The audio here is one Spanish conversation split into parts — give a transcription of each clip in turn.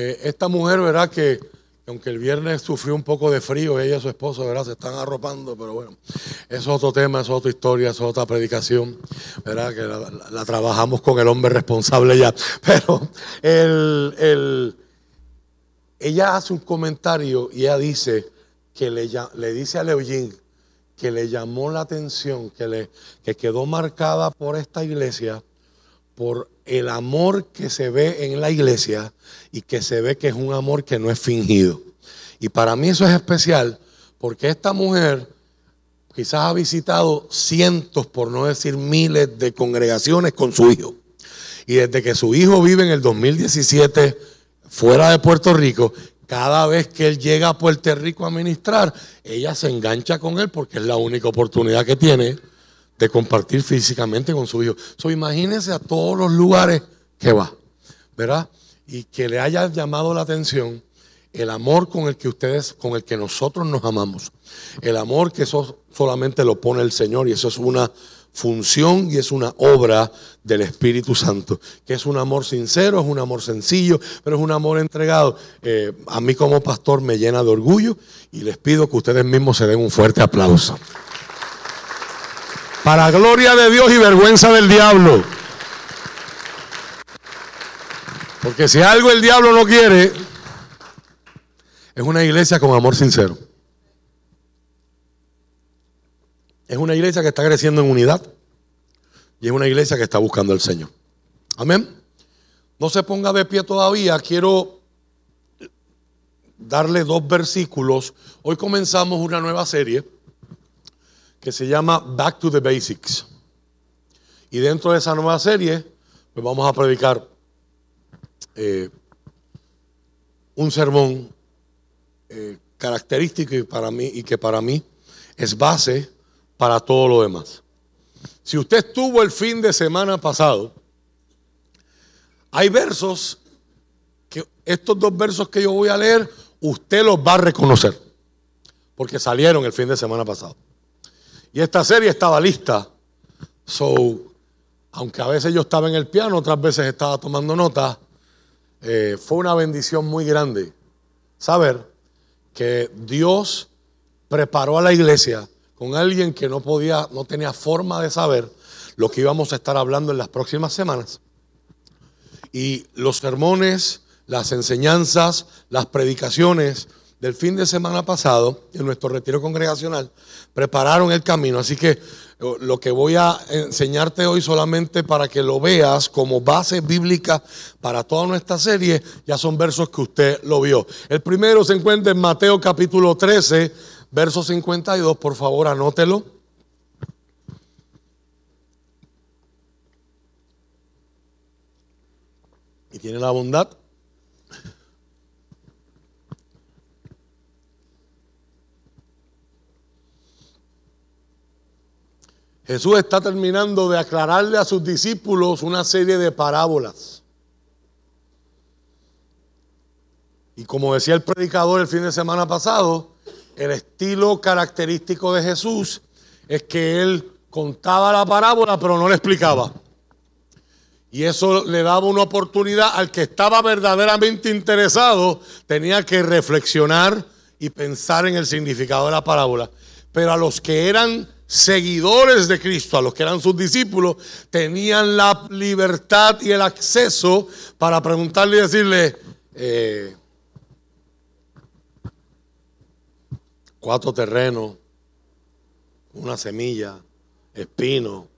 Eh, esta mujer, ¿verdad? Que aunque el viernes sufrió un poco de frío, ella y su esposo, ¿verdad? Se están arropando, pero bueno, es otro tema, es otra historia, es otra predicación, ¿verdad? Que la, trabajamos con el hombre responsable ya. Pero el, ella hace un comentario y ella dice que le, le dice a Leoyin que le llamó la atención, que, le, que quedó marcada por esta iglesia, por el amor que se ve en la iglesia y que se ve que es un amor que no es fingido. Y para mí eso es especial porque esta mujer quizás ha visitado cientos, por no decir miles, de congregaciones con su hijo. Y desde que su hijo vive en el 2017 fuera de Puerto Rico, cada vez que él llega a Puerto Rico a ministrar, ella se engancha con él porque es la única oportunidad que tiene de compartir físicamente con su hijo. So, imagínense a todos los lugares que va, ¿verdad? Y que le haya llamado la atención el amor con el que ustedes, con el que nosotros nos amamos. El amor que eso solamente lo pone el Señor y eso es una función y es una obra del Espíritu Santo, que es un amor sincero, es un amor sencillo, pero es un amor entregado. Eh, a mí como pastor me llena de orgullo y les pido que ustedes mismos se den un fuerte aplauso. Para gloria de Dios y vergüenza del diablo. Porque si algo el diablo no quiere, es una iglesia con amor sincero. Es una iglesia que está creciendo en unidad y es una iglesia que está buscando al Señor. Amén. No se ponga de pie todavía. Quiero darle dos versículos. Hoy comenzamos una nueva serie que se llama Back to the Basics. Y dentro de esa nueva serie, pues vamos a predicar eh, un sermón eh, característico y, para mí, y que para mí es base para todo lo demás. Si usted estuvo el fin de semana pasado, hay versos que estos dos versos que yo voy a leer, usted los va a reconocer, porque salieron el fin de semana pasado. Y esta serie estaba lista. So, aunque a veces yo estaba en el piano, otras veces estaba tomando nota, eh, fue una bendición muy grande saber que Dios preparó a la iglesia con alguien que no podía, no tenía forma de saber lo que íbamos a estar hablando en las próximas semanas. Y los sermones, las enseñanzas, las predicaciones del fin de semana pasado, en nuestro retiro congregacional, prepararon el camino. Así que lo que voy a enseñarte hoy solamente para que lo veas como base bíblica para toda nuestra serie, ya son versos que usted lo vio. El primero se encuentra en Mateo capítulo 13, verso 52, por favor anótelo. Y tiene la bondad Jesús está terminando de aclararle a sus discípulos una serie de parábolas. Y como decía el predicador el fin de semana pasado, el estilo característico de Jesús es que él contaba la parábola pero no le explicaba. Y eso le daba una oportunidad al que estaba verdaderamente interesado, tenía que reflexionar y pensar en el significado de la parábola. Pero a los que eran seguidores de Cristo, a los que eran sus discípulos, tenían la libertad y el acceso para preguntarle y decirle, eh, cuatro terrenos, una semilla, espino,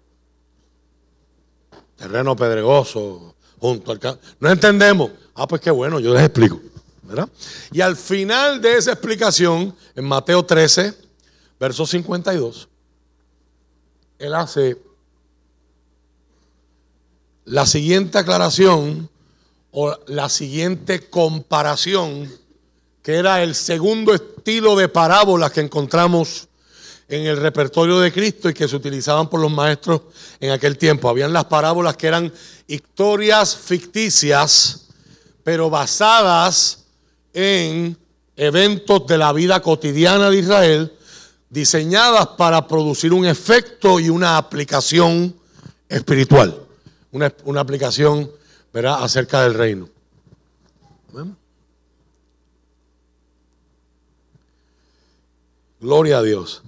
terreno pedregoso, junto al campo. No entendemos. Ah, pues qué bueno, yo les explico. Y al final de esa explicación, en Mateo 13, verso 52, él hace la siguiente aclaración o la siguiente comparación, que era el segundo estilo de parábolas que encontramos en el repertorio de Cristo y que se utilizaban por los maestros en aquel tiempo. Habían las parábolas que eran historias ficticias, pero basadas en eventos de la vida cotidiana de Israel, diseñadas para producir un efecto y una aplicación espiritual, una, una aplicación ¿verdad? acerca del reino. Gloria a Dios.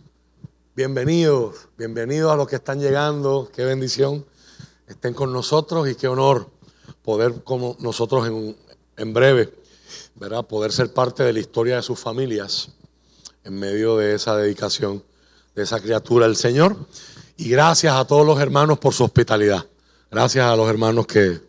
Bienvenidos, bienvenidos a los que están llegando. Qué bendición estén con nosotros y qué honor poder como nosotros en, en breve, ¿verdad? poder ser parte de la historia de sus familias en medio de esa dedicación de esa criatura al Señor. Y gracias a todos los hermanos por su hospitalidad. Gracias a los hermanos que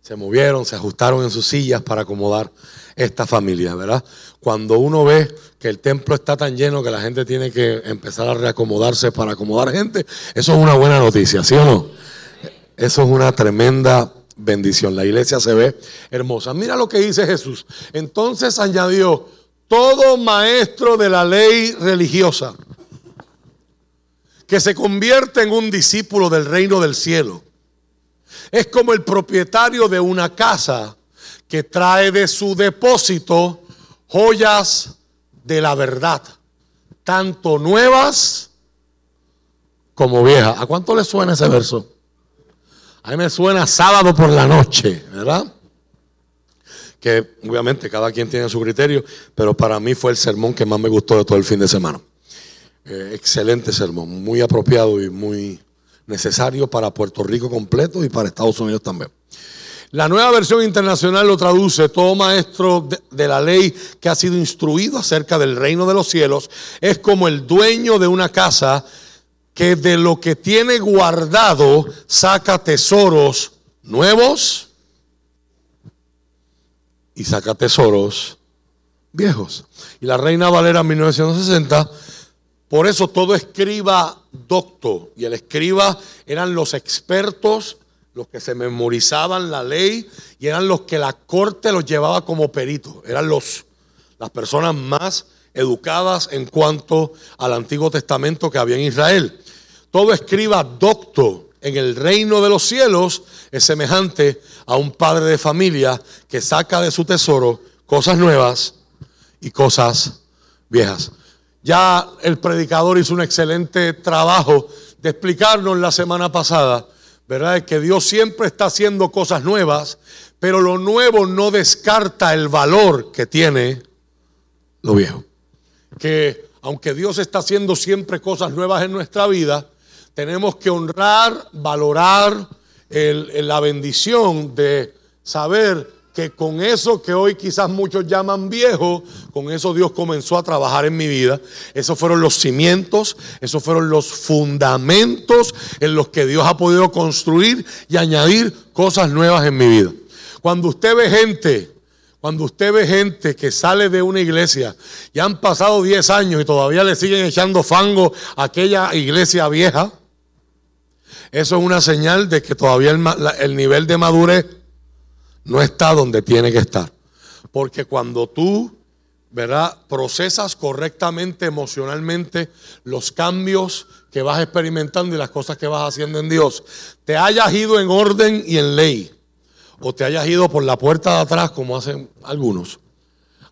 se movieron, se ajustaron en sus sillas para acomodar esta familia, ¿verdad? Cuando uno ve que el templo está tan lleno que la gente tiene que empezar a reacomodarse para acomodar gente, eso es una buena noticia, ¿sí o no? Eso es una tremenda bendición. La iglesia se ve hermosa. Mira lo que dice Jesús. Entonces añadió, todo maestro de la ley religiosa que se convierte en un discípulo del reino del cielo es como el propietario de una casa que trae de su depósito joyas de la verdad, tanto nuevas como viejas. ¿A cuánto le suena ese verso? A mí me suena sábado por la noche, ¿verdad? Que obviamente cada quien tiene su criterio, pero para mí fue el sermón que más me gustó de todo el fin de semana. Eh, excelente sermón, muy apropiado y muy necesario para Puerto Rico completo y para Estados Unidos también. La nueva versión internacional lo traduce, todo maestro de, la ley que ha sido instruido acerca del reino de los cielos es como el dueño de una casa que de lo que tiene guardado saca tesoros nuevos y saca tesoros viejos. Y la Reina Valera en 1960, por eso todo escriba docto, y el escriba eran los expertos los que se memorizaban la ley y eran los que la corte los llevaba como peritos, eran los, las personas más educadas en cuanto al Antiguo Testamento que había en Israel. Todo escriba docto en el reino de los cielos es semejante a un padre de familia que saca de su tesoro cosas nuevas y cosas viejas. Ya el predicador hizo un excelente trabajo de explicarnos la semana pasada ¿verdad? Que Dios siempre está haciendo cosas nuevas, pero lo nuevo no descarta el valor que tiene lo viejo. Que aunque Dios está haciendo siempre cosas nuevas en nuestra vida, tenemos que honrar, valorar la bendición de saber que con eso que hoy quizás muchos llaman viejo, con eso Dios comenzó a trabajar en mi vida. Esos fueron los cimientos, esos fueron los fundamentos en los que Dios ha podido construir y añadir cosas nuevas en mi vida. Cuando usted ve gente, cuando usted ve gente que sale de una iglesia y han pasado 10 años y todavía le siguen echando fango a aquella iglesia vieja, eso es una señal de que todavía el, el nivel de madurez no está donde tiene que estar. Porque cuando tú, ¿verdad? Procesas correctamente emocionalmente los cambios que vas experimentando y las cosas que vas haciendo en Dios, te hayas ido en orden y en ley, o te hayas ido por la puerta de atrás como hacen algunos.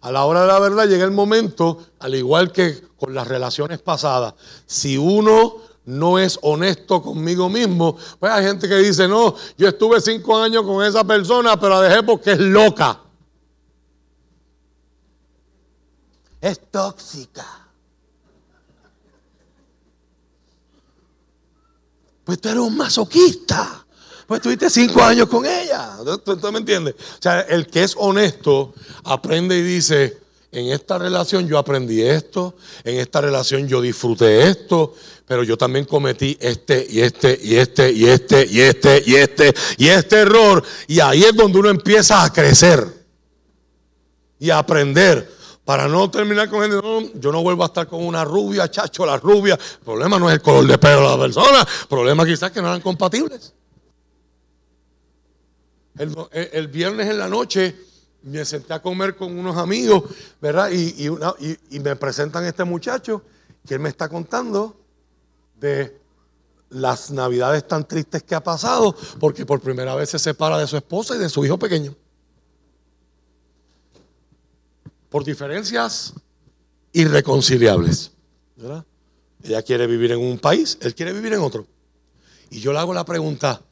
A la hora de la verdad llega el momento, al igual que con las relaciones pasadas, si uno no es honesto conmigo mismo. Pues hay gente que dice, no, yo estuve cinco años con esa persona, pero la dejé porque es loca. Es tóxica. Pues tú eres un masoquista. Pues tuviste cinco años con ella. ¿Tú, me entiendes? O sea, el que es honesto aprende y dice, en esta relación yo aprendí esto, en esta relación yo disfruté esto, pero yo también cometí este y este y este y este y este y este y este error. Y ahí es donde uno empieza a crecer y a aprender. Para no terminar con gente, yo no vuelvo a estar con una rubia, chacho, la rubia. El problema no es el color de pelo de la persona, el problema quizás que no eran compatibles. El viernes en la noche me senté a comer con unos amigos, ¿verdad? Y, me presentan este muchacho que él me está contando de las navidades tan tristes que ha pasado, porque por primera vez se separa de su esposa y de su hijo pequeño. Por diferencias irreconciliables. ¿verdad? Ella quiere vivir en un país, él quiere vivir en otro. Y yo le hago la pregunta,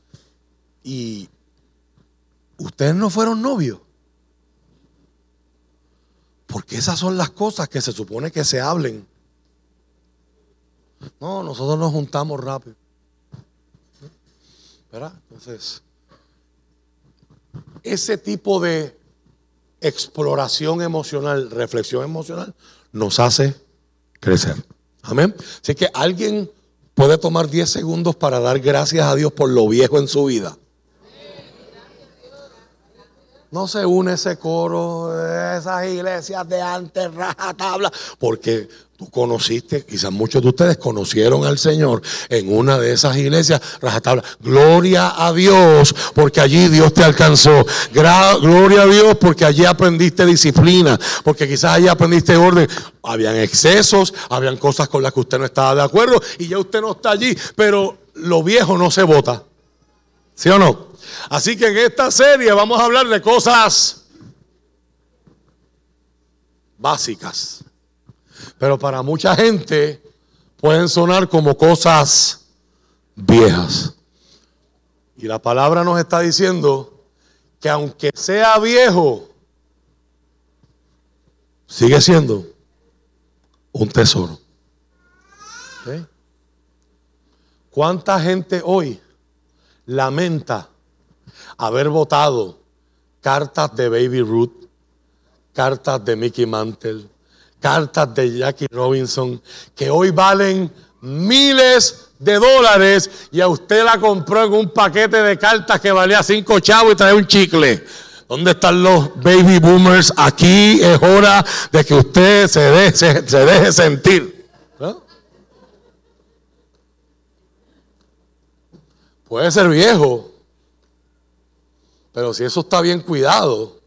¿y ustedes no fueron novios? Porque esas son las cosas que se supone que se hablen No, nosotros nos juntamos rápido. ¿Verdad? Entonces, ese tipo de exploración emocional, reflexión emocional, nos hace crecer. Amén. Así que alguien puede tomar 10 segundos para dar gracias a Dios por lo viejo en su vida. No se une ese coro, esas iglesias de antes, rajatabla, porque tú conociste, quizás muchos de ustedes conocieron al Señor en una de esas iglesias, rajatabla. Gloria a Dios, porque allí Dios te alcanzó. gloria a Dios, porque allí aprendiste disciplina, porque quizás allí aprendiste orden. Habían excesos, habían cosas con las que usted no estaba de acuerdo y ya usted no está allí, pero lo viejo no se vota. ¿Sí o no? Así que en esta serie vamos a hablar de cosas básicas. Pero para mucha gente pueden sonar como cosas viejas. Y la palabra nos está diciendo que aunque sea viejo, sigue siendo un tesoro. ¿Cuánta gente hoy lamenta haber votado cartas de Baby Ruth, cartas de Mickey Mantle, cartas de Jackie Robinson, que hoy valen miles de dólares y a usted la compró en un paquete de cartas que valía cinco chavos y trae un chicle. ¿Dónde están los baby boomers? Aquí es hora de que usted se deje, se deje sentir. Puede ser viejo, pero si eso está bien cuidado,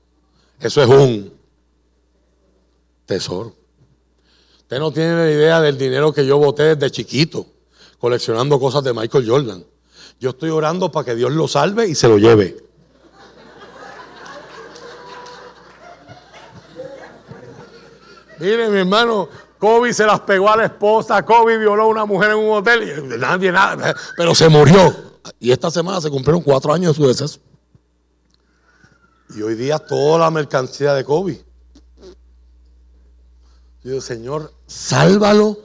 eso es un tesoro. Usted no tiene la idea del dinero que yo boté desde chiquito, coleccionando cosas de Michael Jordan. Yo estoy orando para que Dios lo salve y se lo lleve. Mire, mi hermano, Kobe se las pegó a la esposa, Kobe violó a una mujer en un hotel y nadie nada, pero se murió. Y esta semana se cumplieron cuatro años de su deceso. Y hoy día toda la mercancía de Kobe. Yo digo, Señor, sálvalo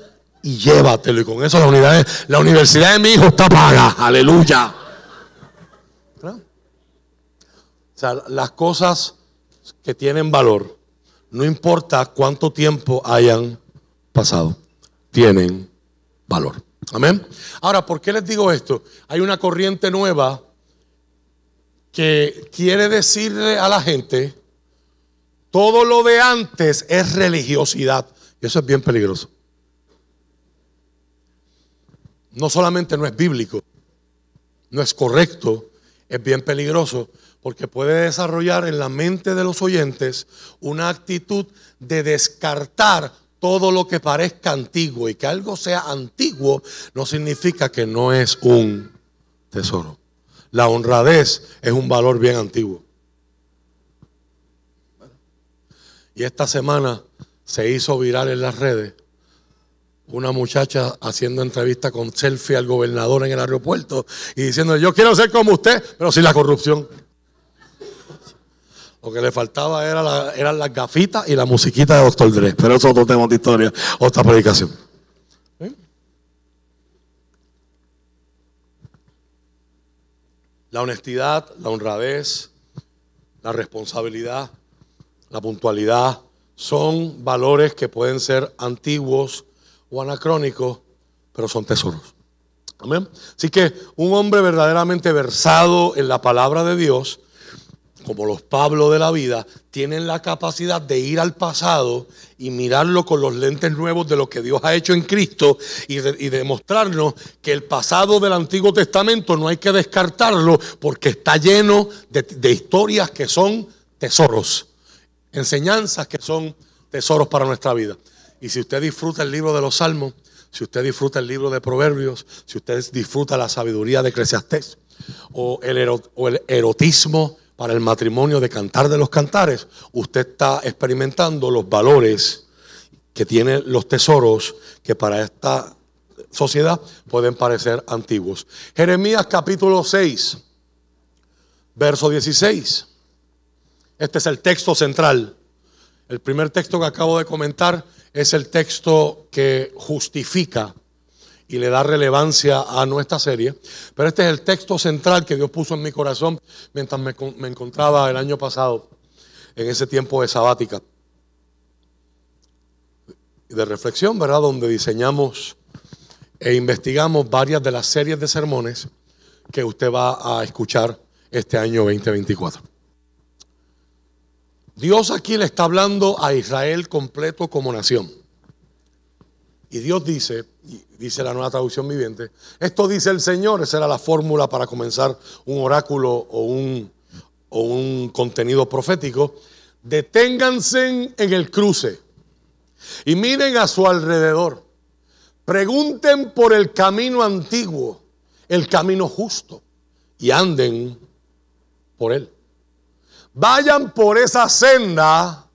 y llévatelo. Y con eso la, unidad, la universidad de mi hijo está paga. Aleluya. O sea, las cosas que tienen valor, no importa cuánto tiempo hayan pasado, tienen valor. Amén. Ahora, ¿por qué les digo esto? Hay una corriente nueva que quiere decirle a la gente, todo lo de antes es religiosidad. Y eso es bien peligroso. No solamente no es bíblico, no es correcto, es bien peligroso, porque puede desarrollar en la mente de los oyentes una actitud de descartar todo lo que parezca antiguo y que algo sea antiguo no significa que no es un tesoro. La honradez es un valor bien antiguo. Y esta semana se hizo viral en las redes una muchacha haciendo entrevista con selfie al gobernador en el aeropuerto y diciendo, yo quiero ser como usted, pero sin la corrupción. Lo que le faltaba era eran las gafitas y la musiquita de Doctor Dre. Pero eso es de historia, otra predicación. La honestidad, la honradez, la responsabilidad, la puntualidad son valores que pueden ser antiguos o anacrónicos, pero son tesoros. Amén. Así que un hombre verdaderamente versado en la palabra de Dios como los Pablo de la vida, tienen la capacidad de ir al pasado y mirarlo con los lentes nuevos de lo que Dios ha hecho en Cristo y, demostrarnos que el pasado del Antiguo Testamento no hay que descartarlo porque está lleno de, historias que son tesoros, enseñanzas que son tesoros para nuestra vida. Y si usted disfruta el libro de los Salmos, si usted disfruta el libro de Proverbios, si usted disfruta la sabiduría de Eclesiastés o el erotismo para el matrimonio de cantar de los cantares, usted está experimentando los valores que tienen los tesoros que para esta sociedad pueden parecer antiguos. Jeremías capítulo 6, verso 16. Este es el texto central. El primer texto que acabo de comentar es el texto que justifica y le da relevancia a nuestra serie. Pero este es el texto central que Dios puso en mi corazón mientras me, encontraba el año pasado en ese tiempo de sabática. De reflexión, ¿verdad? Donde diseñamos e investigamos varias de las series de sermones que usted va a escuchar este año 2024. Dios aquí le está hablando a Israel completo como nación. Y Dios dice, dice la nueva traducción viviente, esto dice el Señor, esa era la fórmula para comenzar un oráculo o un, o un contenido profético. Deténganse en el cruce y miren a su alrededor. Pregunten por el camino antiguo, el camino justo, y anden por él. Vayan por esa senda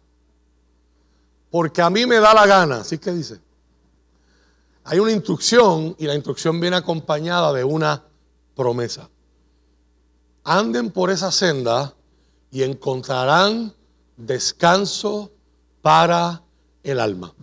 porque a mí me da la gana. Así que dice. Hay una instrucción y la instrucción viene acompañada de una promesa. Anden por esa senda y encontrarán descanso para el alma.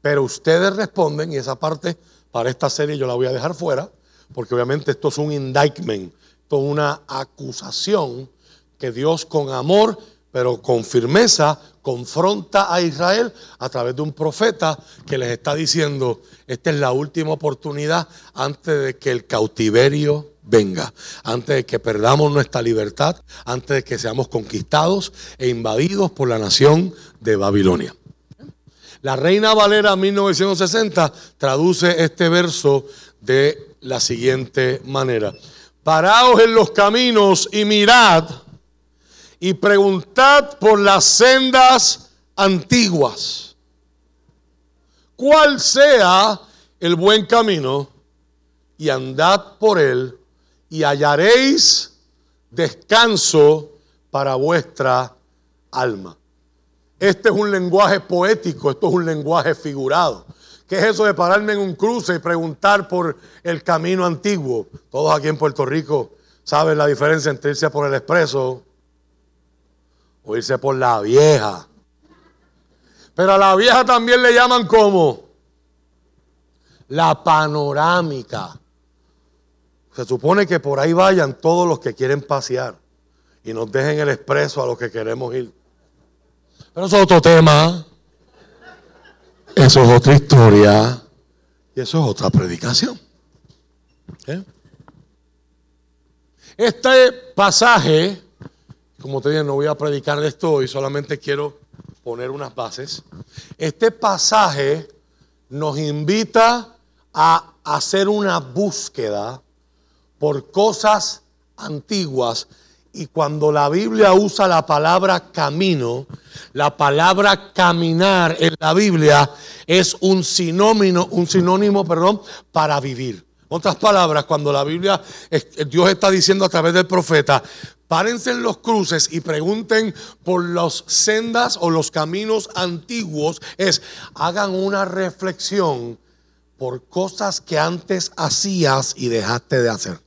Pero ustedes responden, y esa parte para esta serie yo la voy a dejar fuera, porque obviamente esto es un indictment, esto es una acusación que Dios con amor, pero con firmeza, confronta a Israel a través de un profeta que les está diciendo, esta es la última oportunidad antes de que el cautiverio venga, antes de que perdamos nuestra libertad, antes de que seamos conquistados e invadidos por la nación de Babilonia. La Reina Valera 1960 traduce este verso de la siguiente manera. Paraos en los caminos y mirad y preguntad por las sendas antiguas. ¿Cuál sea el buen camino? Y andad por él y hallaréis descanso para vuestra alma. Este es un lenguaje poético, esto es un lenguaje figurado. ¿Qué es eso de pararme en un cruce y preguntar por el camino antiguo? Todos aquí en Puerto Rico saben la diferencia entre irse por el expreso o irse por la vieja. Pero a la vieja también le llaman como la panorámica. Se supone que por ahí vayan todos los que quieren pasear y nos dejen el expreso a los que queremos ir. Pero eso es otro tema. Eso es otra historia. Y eso es otra predicación. ¿Eh? Este pasaje como te dije, no voy a predicar de esto hoy, solamente quiero poner unas bases. Este pasaje nos invita a hacer una búsqueda por cosas antiguas y cuando la Biblia usa la palabra camino, la palabra caminar en la Biblia es un sinónimo, un sinónimo, perdón, para vivir. Otras palabras, cuando la Biblia, Dios está diciendo a través del profeta, párense en los cruces y pregunten por las sendas o los caminos antiguos, es hagan una reflexión por cosas que antes hacías y dejaste de hacer.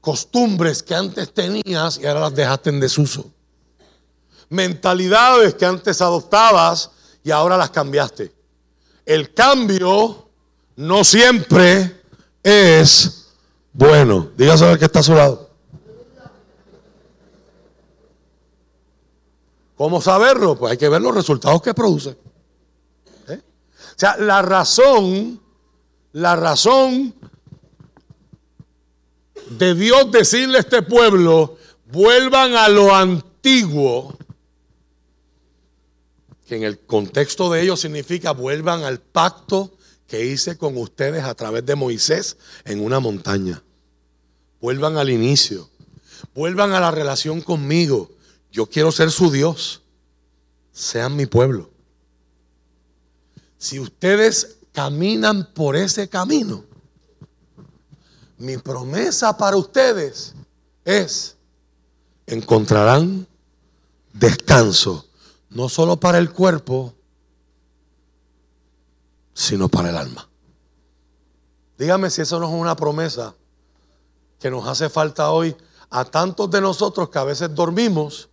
Costumbres que antes tenías y ahora las dejaste en desuso. Mentalidades que antes adoptabas y ahora las cambiaste. El cambio no siempre es bueno. Dígase a ver que está a su lado. ¿Cómo saberlo? Pues hay que ver los resultados que produce. ¿Eh? O sea, la razón, la razón de Dios decirle a este pueblo, vuelvan a lo antiguo, que en el contexto de ellos significa vuelvan al pacto que hice con ustedes a través de Moisés en una montaña. Vuelvan al inicio. Vuelvan a la relación conmigo. Yo quiero ser su Dios. Sean mi pueblo. Si ustedes caminan por ese camino, mi promesa para ustedes es, encontrarán descanso, no solo para el cuerpo, sino para el alma. Dígame si eso no es una promesa que nos hace falta hoy a tantos de nosotros que a veces dormimos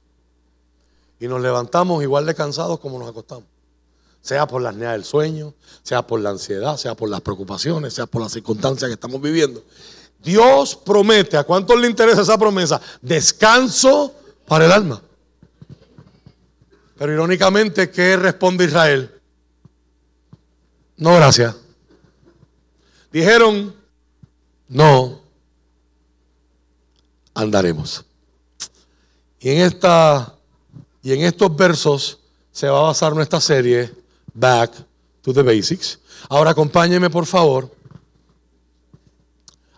y nos levantamos igual de cansados como nos acostamos. sea por la apnea del sueño, sea por la ansiedad, sea por las preocupaciones, sea por las circunstancias que estamos viviendo. Dios promete, ¿a cuántos le interesa esa promesa? Descanso para el alma. Pero irónicamente, ¿qué responde Israel? No, gracias. Dijeron, no, andaremos. Y en, esta, y en estos versos se va a basar nuestra serie, Back to the Basics. Ahora acompáñeme, por favor,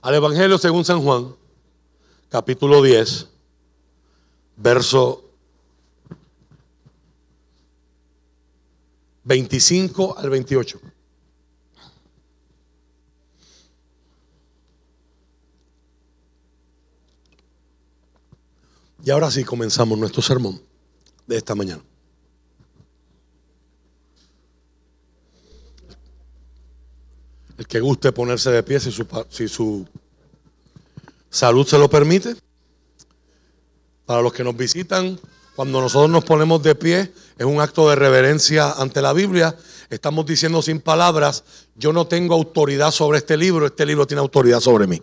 al Evangelio según San Juan, capítulo 10, verso 25 al 28. Y ahora sí comenzamos nuestro sermón de esta mañana. El que guste ponerse de pie si su, si su salud se lo permite. Para los que nos visitan, cuando nosotros nos ponemos de pie, es un acto de reverencia ante la Biblia. Estamos diciendo sin palabras, yo no tengo autoridad sobre este libro, este libro tiene autoridad sobre mí.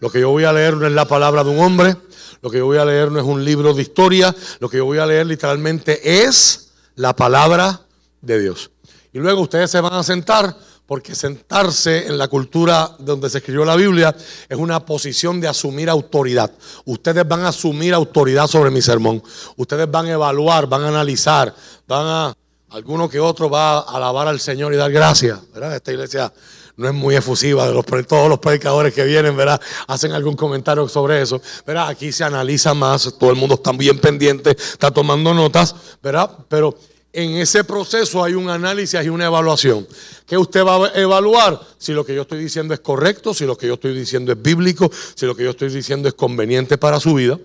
Lo que yo voy a leer no es la palabra de un hombre, lo que yo voy a leer no es un libro de historia, lo que yo voy a leer literalmente es la palabra de Dios. Y luego ustedes se van a sentar porque sentarse en la cultura donde se escribió la Biblia es una posición de asumir autoridad. Ustedes van a asumir autoridad sobre mi sermón. Ustedes van a evaluar, van a analizar, van a... Alguno que otro va a alabar al Señor y dar gracias. ¿verdad? Esta iglesia no es muy efusiva, de los, todos los predicadores que vienen, ¿verdad? Hacen algún comentario sobre eso, ¿verdad? Aquí se analiza más, todo el mundo está bien pendiente, está tomando notas, ¿verdad? Pero en ese proceso hay un análisis y una evaluación. ¿Qué usted va a evaluar? Si lo que yo estoy diciendo es correcto, si lo que yo estoy diciendo es bíblico, si lo que yo estoy diciendo es conveniente para su vida.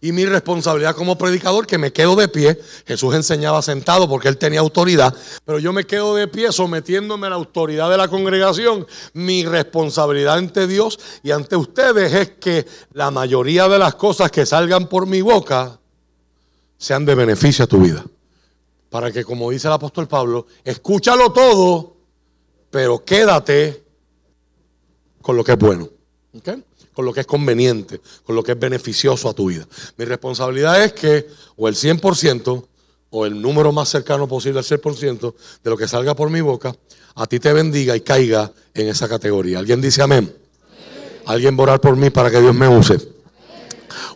Y mi responsabilidad como predicador, que me quedo de pie, Jesús enseñaba sentado porque él tenía autoridad, pero yo me quedo de pie sometiéndome a la autoridad de la congregación. Mi responsabilidad ante Dios y ante ustedes es que la mayoría de las cosas que salgan por mi boca sean de beneficio a tu vida. Para que, como dice el apóstol Pablo, escúchalo todo, pero quédate con lo que es bueno. ¿Okay? Con lo que es conveniente, con lo que es beneficioso a tu vida. Mi responsabilidad es que o el 100% o el número más cercano posible al 100% de lo que salga por mi boca, a ti te bendiga y caiga en esa categoría. ¿Alguien dice amén? ¿Alguien va a por mí para que Dios me use?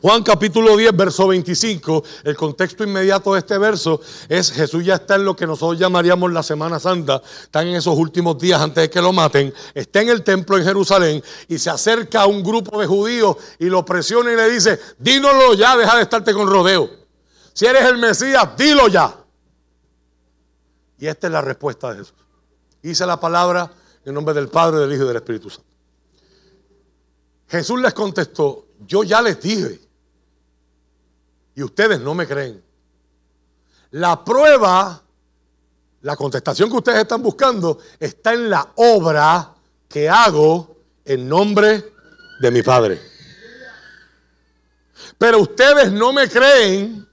Juan capítulo 10, verso 25, el contexto inmediato de este verso es Jesús ya está en lo que nosotros llamaríamos la Semana Santa, está en esos últimos días antes de que lo maten, está en el templo en Jerusalén y se acerca a un grupo de judíos y lo presiona y le dice, dínoslo ya, deja de estarte con rodeo. Si eres el Mesías, dilo ya. Y esta es la respuesta de Jesús. Hice la palabra en nombre del Padre, del Hijo y del Espíritu Santo. Jesús les contestó, yo ya les dije y ustedes no me creen. La prueba, la contestación que ustedes están buscando está en la obra que hago en nombre de mi Padre. Pero ustedes no me creen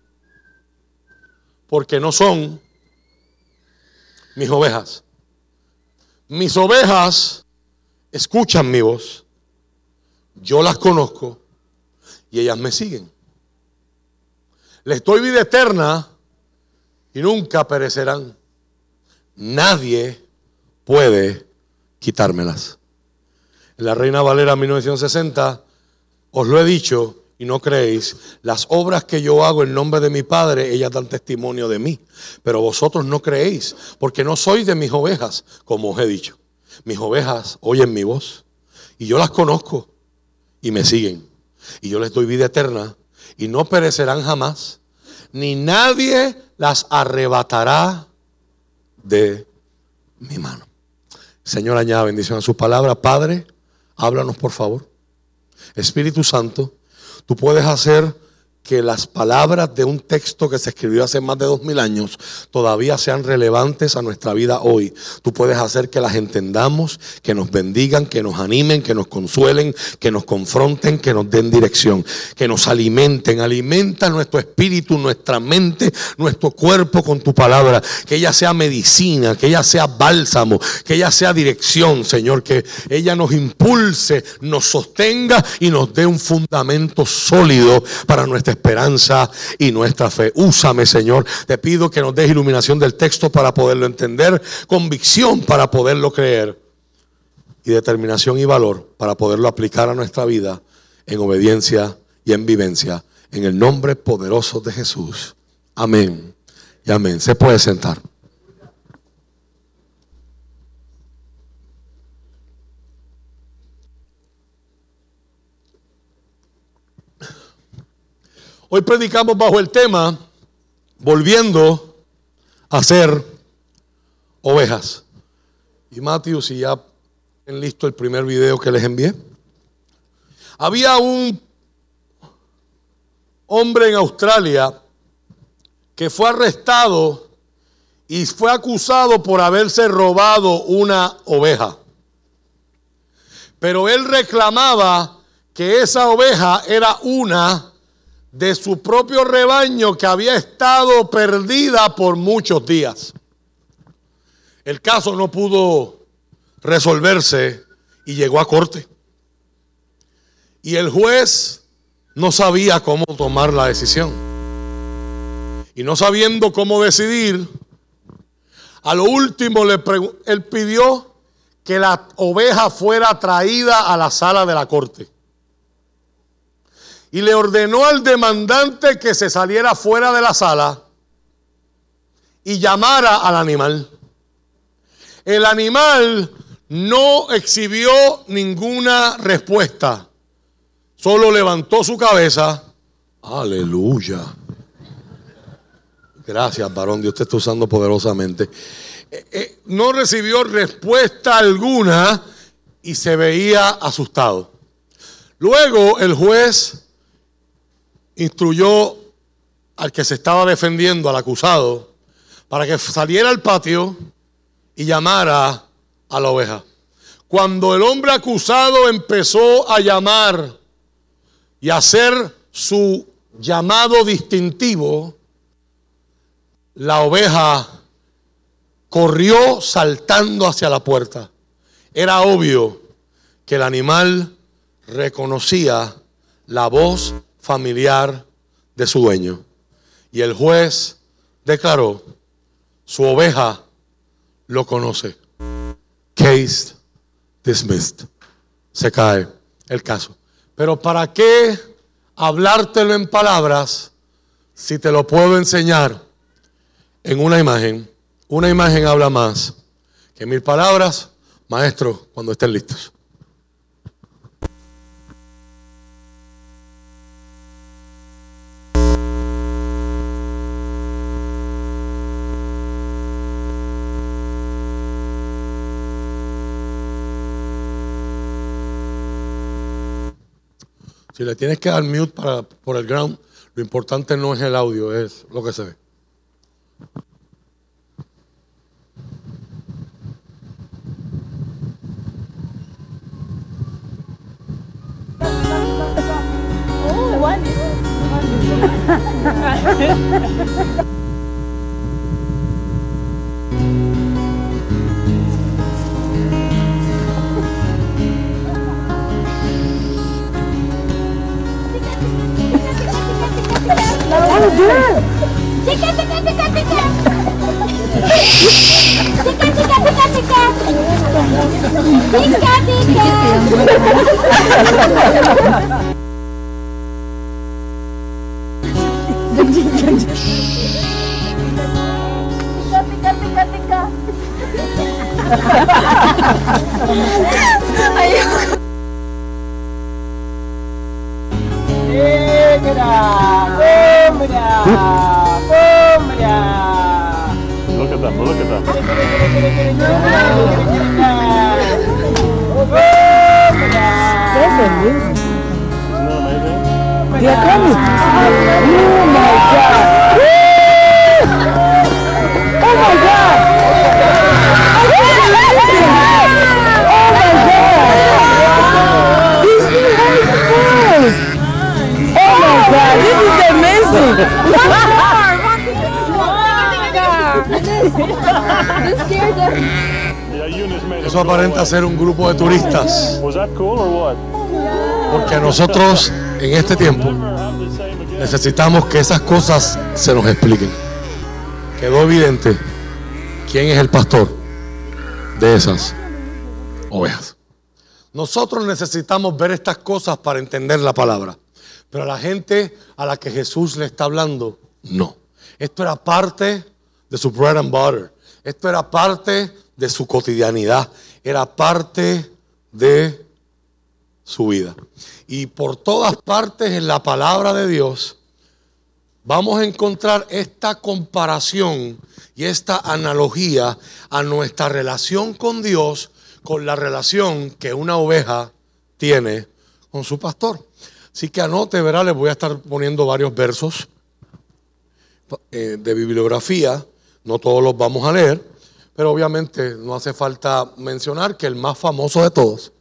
porque no son mis ovejas. Mis ovejas escuchan mi voz, yo las conozco ellas me siguen. Les doy vida eterna y nunca perecerán. Nadie puede quitármelas. En la Reina Valera 1960, os lo he dicho y no creéis, las obras que yo hago en nombre de mi Padre, ellas dan testimonio de mí. Pero vosotros no creéis, porque no sois de mis ovejas, como os he dicho. Mis ovejas oyen mi voz y yo las conozco y me siguen. Y yo les doy vida eterna y no perecerán jamás, ni nadie las arrebatará de mi mano. Señor, añada bendición a sus palabras. Padre, háblanos por favor. Espíritu Santo, tú puedes hacer que las palabras de un texto que se escribió hace más de dos mil años todavía sean relevantes a nuestra vida hoy. Tú puedes hacer que las entendamos, que nos bendigan, que nos animen, que nos consuelen, que nos confronten, que nos den dirección, que nos alimenten. Alimenta nuestro espíritu, nuestra mente, nuestro cuerpo con tu palabra. Que ella sea medicina, que ella sea bálsamo, que ella sea dirección, Señor. Que ella nos impulse, nos sostenga y nos dé un fundamento sólido para nuestra esperanza y nuestra fe. Úsame, Señor. Te pido que nos des iluminación del texto para poderlo entender, convicción para poderlo creer y determinación y valor para poderlo aplicar a nuestra vida en obediencia y en vivencia. En el nombre poderoso de Jesús. Amén. Y amén. Se puede sentar. Hoy predicamos bajo el tema volviendo a ser ovejas. Y Matthew, si ya tienen listo el primer video que les envié. Había un hombre en Australia que fue arrestado y fue acusado por haberse robado una oveja. Pero él reclamaba que esa oveja era una de su propio rebaño que había estado perdida por muchos días. El caso no pudo resolverse y llegó a corte. Y el juez no sabía cómo tomar la decisión. Y no sabiendo cómo decidir, a lo último le él pidió que la oveja fuera traída a la sala de la corte y le ordenó al demandante que se saliera fuera de la sala y llamara al animal. El animal no exhibió ninguna respuesta, solo levantó su cabeza. Aleluya. Gracias, varón, Dios te está usando poderosamente. Eh, eh, no recibió respuesta alguna y se veía asustado. Luego el juez instruyó al que se estaba defendiendo, al acusado, para que saliera al patio y llamara a la oveja. Cuando el hombre acusado empezó a llamar y a hacer su llamado distintivo, la oveja corrió saltando hacia la puerta. Era obvio que el animal reconocía la voz familiar de su dueño. Y el juez declaró, su oveja lo conoce. Case dismissed. Se cae el caso. Pero ¿para qué hablártelo en palabras si te lo puedo enseñar en una imagen? Una imagen habla más que mil palabras. Maestro, cuando estén listos. Si le tienes que dar mute para, por el ground, lo importante no es el audio, es lo que se ve. Oh, Dul. Tiket, tiket, tiket, tiket. Tiket, tiket, tiket, tiket. Tiket, tiket. Ayo. Look at them, look at them. There's a music. They are coming. Oh my god. Oh my god. Oh my god. This is how it God, this is amazing. Eso aparenta ser un grupo de turistas. Porque nosotros en este tiempo necesitamos que esas cosas se nos expliquen. Quedó evidente quién es el pastor de esas ovejas. Nosotros necesitamos ver estas cosas para entender la palabra. Pero a la gente a la que Jesús le está hablando, no. Esto era parte de su bread and butter. Esto era parte de su cotidianidad. Era parte de su vida. Y por todas partes en la palabra de Dios vamos a encontrar esta comparación y esta analogía a nuestra relación con Dios con la relación que una oveja tiene con su pastor. Así que anote, verá, les voy a estar poniendo varios versos eh, de bibliografía. No todos los vamos a leer, pero obviamente no hace falta mencionar que el más famoso de todos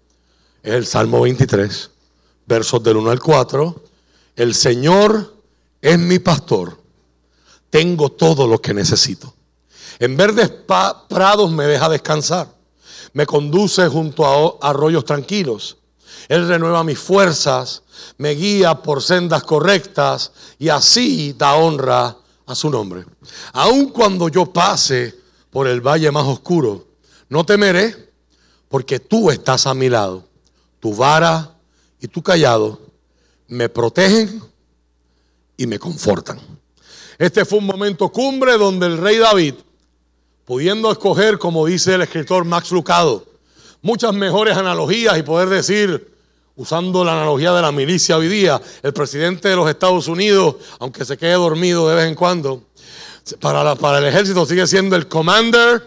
es el Salmo 23, versos del 1 al 4. El Señor es mi pastor, tengo todo lo que necesito. En verdes prados me deja descansar, me conduce junto a arroyos tranquilos. Él renueva mis fuerzas, me guía por sendas correctas y así da honra a su nombre. Aun cuando yo pase por el valle más oscuro, no temeré porque tú estás a mi lado. Tu vara y tu callado me protegen y me confortan. Este fue un momento cumbre donde el rey David, pudiendo escoger, como dice el escritor Max Lucado, muchas mejores analogías y poder decir, usando la analogía de la milicia hoy día, el presidente de los Estados Unidos, aunque se quede dormido de vez en cuando, para, para el ejército sigue siendo el commander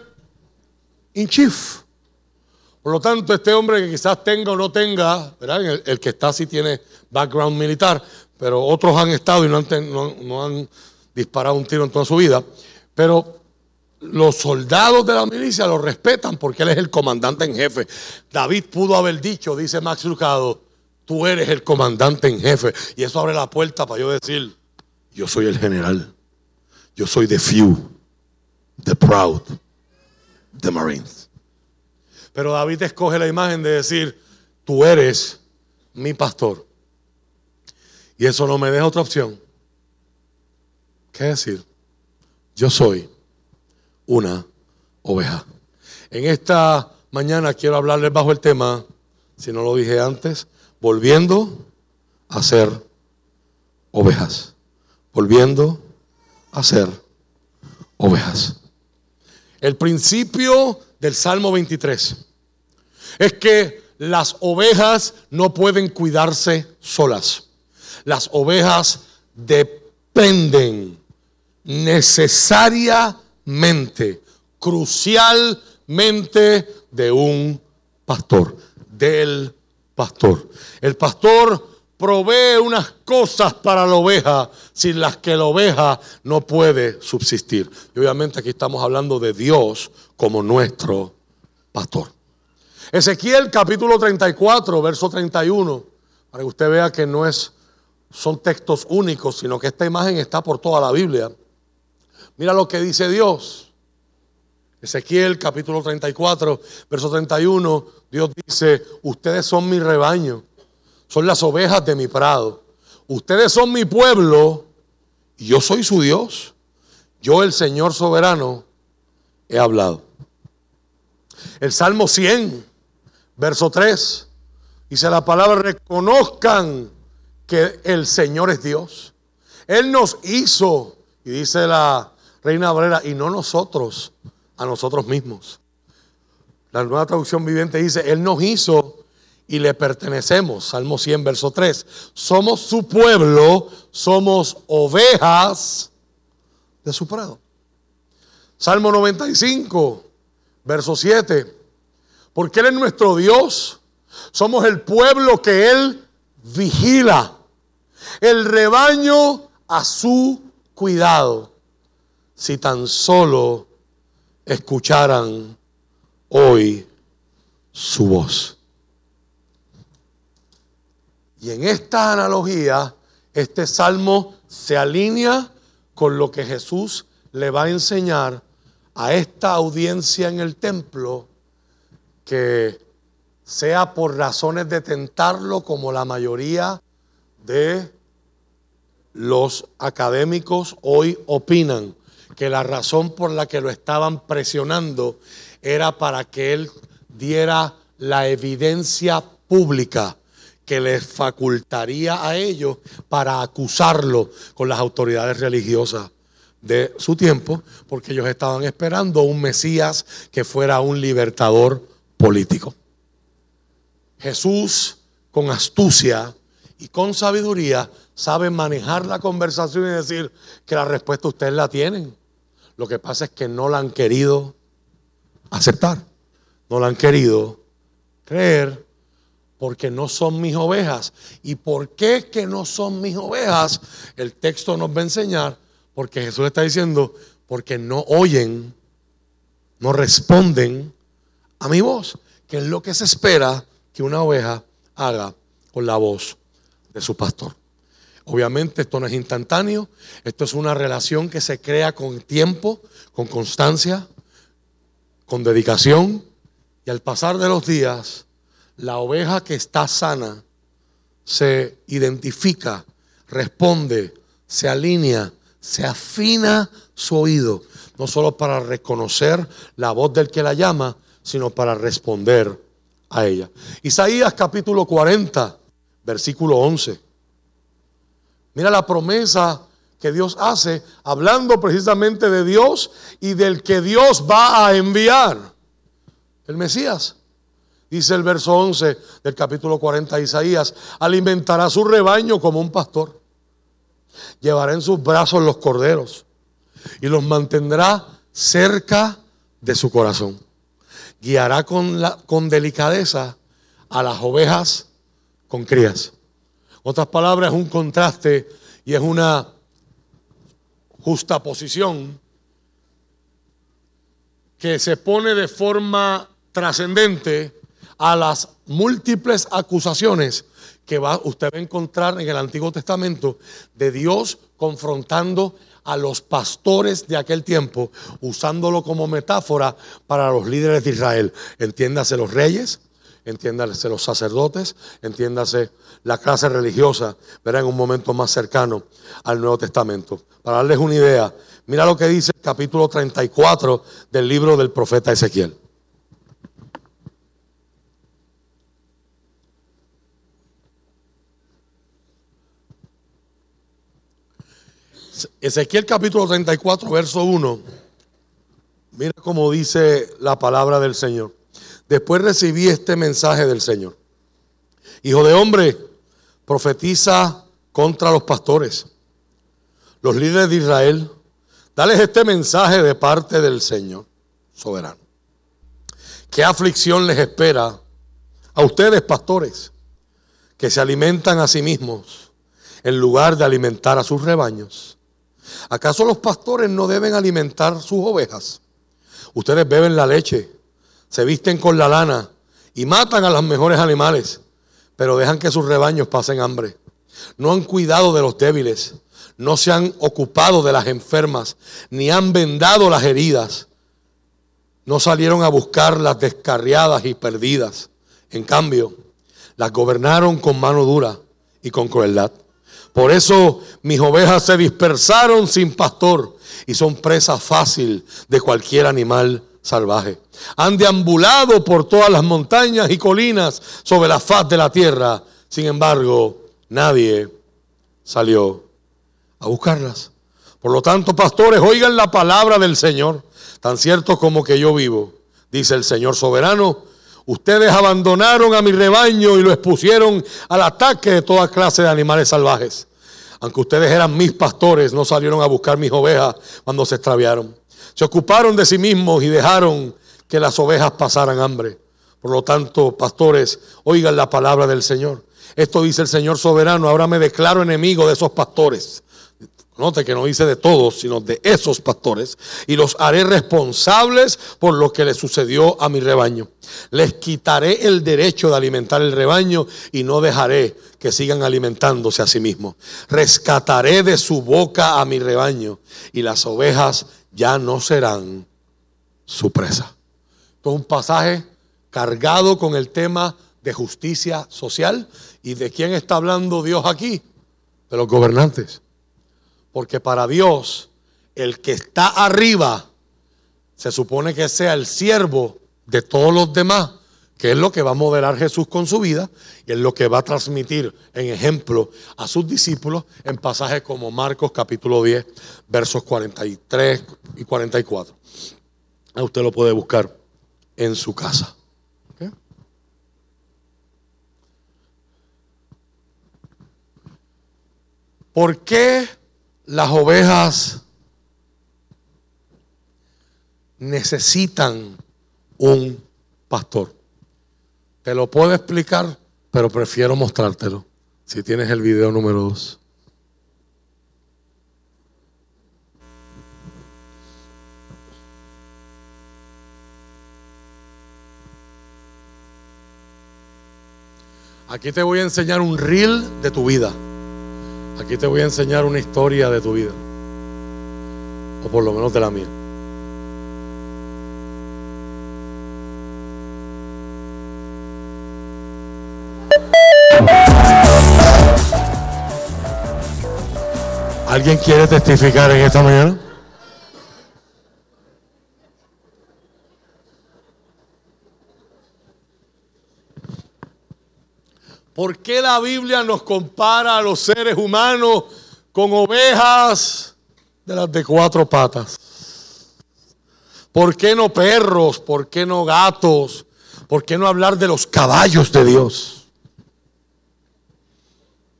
in chief. Por lo tanto, este hombre que quizás tenga o no tenga. El, que está sí tiene background militar, pero otros han estado y no han, no han disparado un tiro en toda su vida. Pero los soldados de la milicia lo respetan porque él es el comandante en jefe. David pudo haber dicho, dice Max Lucado, tú eres el comandante en jefe. Y eso abre la puerta para yo decir, yo soy el general. Yo soy the few, the proud, the Marines. Pero David escoge la imagen de decir, tú eres mi pastor. Y eso no me deja otra opción. ¿Qué decir? Yo soy una oveja. En esta mañana quiero hablarles bajo el tema, si no lo dije antes, volviendo a ser ovejas. Volviendo a ser ovejas. El principio del Salmo 23 es que las ovejas no pueden cuidarse solas. Las ovejas dependen necesariamente, crucialmente de un pastor, del pastor. El pastor provee unas cosas para la oveja sin las que la oveja no puede subsistir. Y obviamente aquí estamos hablando de Dios como nuestro pastor. Ezequiel capítulo 34, verso 31, para que usted vea que no es, son textos únicos, sino que esta imagen está por toda la Biblia. Mira lo que dice Dios. Ezequiel capítulo 34, verso 31, Dios dice, ustedes son mi rebaño, son las ovejas de mi prado. Ustedes son mi pueblo y yo soy su Dios. Yo, el Señor soberano, he hablado. El Salmo 100, verso 3, dice la palabra, reconozcan que el Señor es Dios. Él nos hizo, y dice la Reina Valera, y no nosotros, a nosotros mismos. La nueva traducción viviente dice, Él nos hizo y le pertenecemos. Salmo 100, verso 3. Somos su pueblo, somos ovejas de su prado. Salmo 95, verso 7. Porque Él es nuestro Dios, somos el pueblo que Él vigila, el rebaño a su cuidado. Si tan solo escucharan hoy su voz. Y en esta analogía, este salmo se alinea con lo que Jesús le va a enseñar a esta audiencia en el templo que sea por razones de tentarlo como la mayoría de los académicos hoy opinan que la razón por la que lo estaban presionando era para que él diera la evidencia pública que les facultaría a ellos para acusarlo con las autoridades religiosas de su tiempo, porque ellos estaban esperando un Mesías que fuera un libertador político. Jesús, con astucia y con sabiduría, sabe manejar la conversación y decir que la respuesta ustedes la tienen. Lo que pasa es que no la han querido aceptar, no la han querido creer porque no son mis ovejas. ¿Y por qué que no son mis ovejas? El texto nos va a enseñar, porque Jesús está diciendo, porque no oyen, no responden a mi voz, que es lo que se espera que una oveja haga con la voz de su pastor. Obviamente esto no es instantáneo, esto es una relación que se crea con tiempo, con constancia, con dedicación, y al pasar de los días, la oveja que está sana se identifica, responde, se alinea, se afina su oído, no solo para reconocer la voz del que la llama, sino para responder a ella. Isaías capítulo 40, versículo 11. Mira la promesa que Dios hace hablando precisamente de Dios y del que Dios va a enviar, el Mesías. Dice el verso 11 del capítulo 40 de Isaías, alimentará su rebaño como un pastor, llevará en sus brazos los corderos y los mantendrá cerca de su corazón. Guiará con, delicadeza a las ovejas con crías. Otras palabras, es un contraste y es una justa posición que se pone de forma trascendente a las múltiples acusaciones que va, usted va a encontrar en el Antiguo Testamento de Dios confrontando a los pastores de aquel tiempo, usándolo como metáfora para los líderes de Israel. Entiéndase los reyes, entiéndase los sacerdotes, entiéndase la clase religiosa, verá en un momento más cercano al Nuevo Testamento. Para darles una idea, mira lo que dice el capítulo 34 del libro del profeta Ezequiel. Ezequiel capítulo 34, verso 1. Mira cómo dice la palabra del Señor. Después recibí este mensaje del Señor. Hijo de hombre, profetiza contra los pastores, los líderes de Israel. Dales este mensaje de parte del Señor soberano. ¿Qué aflicción les espera a ustedes, pastores, que se alimentan a sí mismos en lugar de alimentar a sus rebaños? ¿Acaso los pastores no deben alimentar sus ovejas? Ustedes beben la leche, se visten con la lana y matan a los mejores animales, pero dejan que sus rebaños pasen hambre. No han cuidado de los débiles, no se han ocupado de las enfermas, ni han vendado las heridas. No salieron a buscar las descarriadas y perdidas. En cambio, las gobernaron con mano dura y con crueldad. Por eso mis ovejas se dispersaron sin pastor y son presa fácil de cualquier animal salvaje. Han deambulado por todas las montañas y colinas sobre la faz de la tierra. Sin embargo, nadie salió a buscarlas. Por lo tanto, pastores, oigan la palabra del Señor, tan cierto como que yo vivo, dice el Señor soberano. Ustedes abandonaron a mi rebaño y lo expusieron al ataque de toda clase de animales salvajes. Aunque ustedes eran mis pastores, no salieron a buscar mis ovejas cuando se extraviaron. Se ocuparon de sí mismos y dejaron que las ovejas pasaran hambre. Por lo tanto, pastores, oigan la palabra del Señor. Esto dice el Señor soberano. Ahora me declaro enemigo de esos pastores. Note que no dice de todos, sino de esos pastores. Y los haré responsables por lo que le sucedió a mi rebaño. Les quitaré el derecho de alimentar el rebaño y no dejaré que sigan alimentándose a sí mismos. Rescataré de su boca a mi rebaño y las ovejas ya no serán su presa. Esto es un pasaje cargado con el tema de justicia social. ¿Y de quién está hablando Dios aquí? De los gobernantes. Porque para Dios, el que está arriba, se supone que sea el siervo de todos los demás, que es lo que va a modelar Jesús con su vida y es lo que va a transmitir en ejemplo a sus discípulos en pasajes como Marcos capítulo 10, versos 43 y 44. A usted lo puede buscar en su casa. ¿Por qué las ovejas necesitan un pastor? Te lo puedo explicar, pero prefiero mostrártelo. Si tienes el video número 2. Aquí te voy a enseñar un reel de tu vida. Aquí te voy a enseñar una historia de tu vida. O por lo menos de la mía. ¿Alguien quiere testificar en esta mañana? ¿Por qué la Biblia nos compara a los seres humanos con ovejas de las de cuatro patas? ¿Por qué no perros? ¿Por qué no gatos? ¿Por qué no hablar de los caballos de Dios?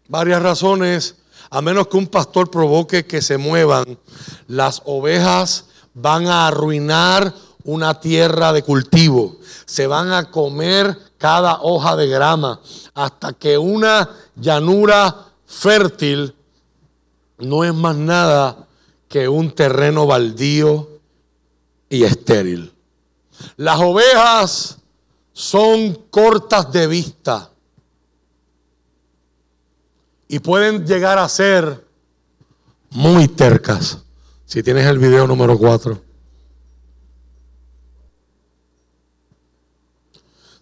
Varias razones. A menos que un pastor provoque que se muevan, las ovejas van a arruinar una tierra de cultivo. Se van a comer cada hoja de grama hasta que una llanura fértil no es más nada que un terreno baldío y estéril. Las ovejas son cortas de vista y pueden llegar a ser muy tercas. Si tienes el video número 4.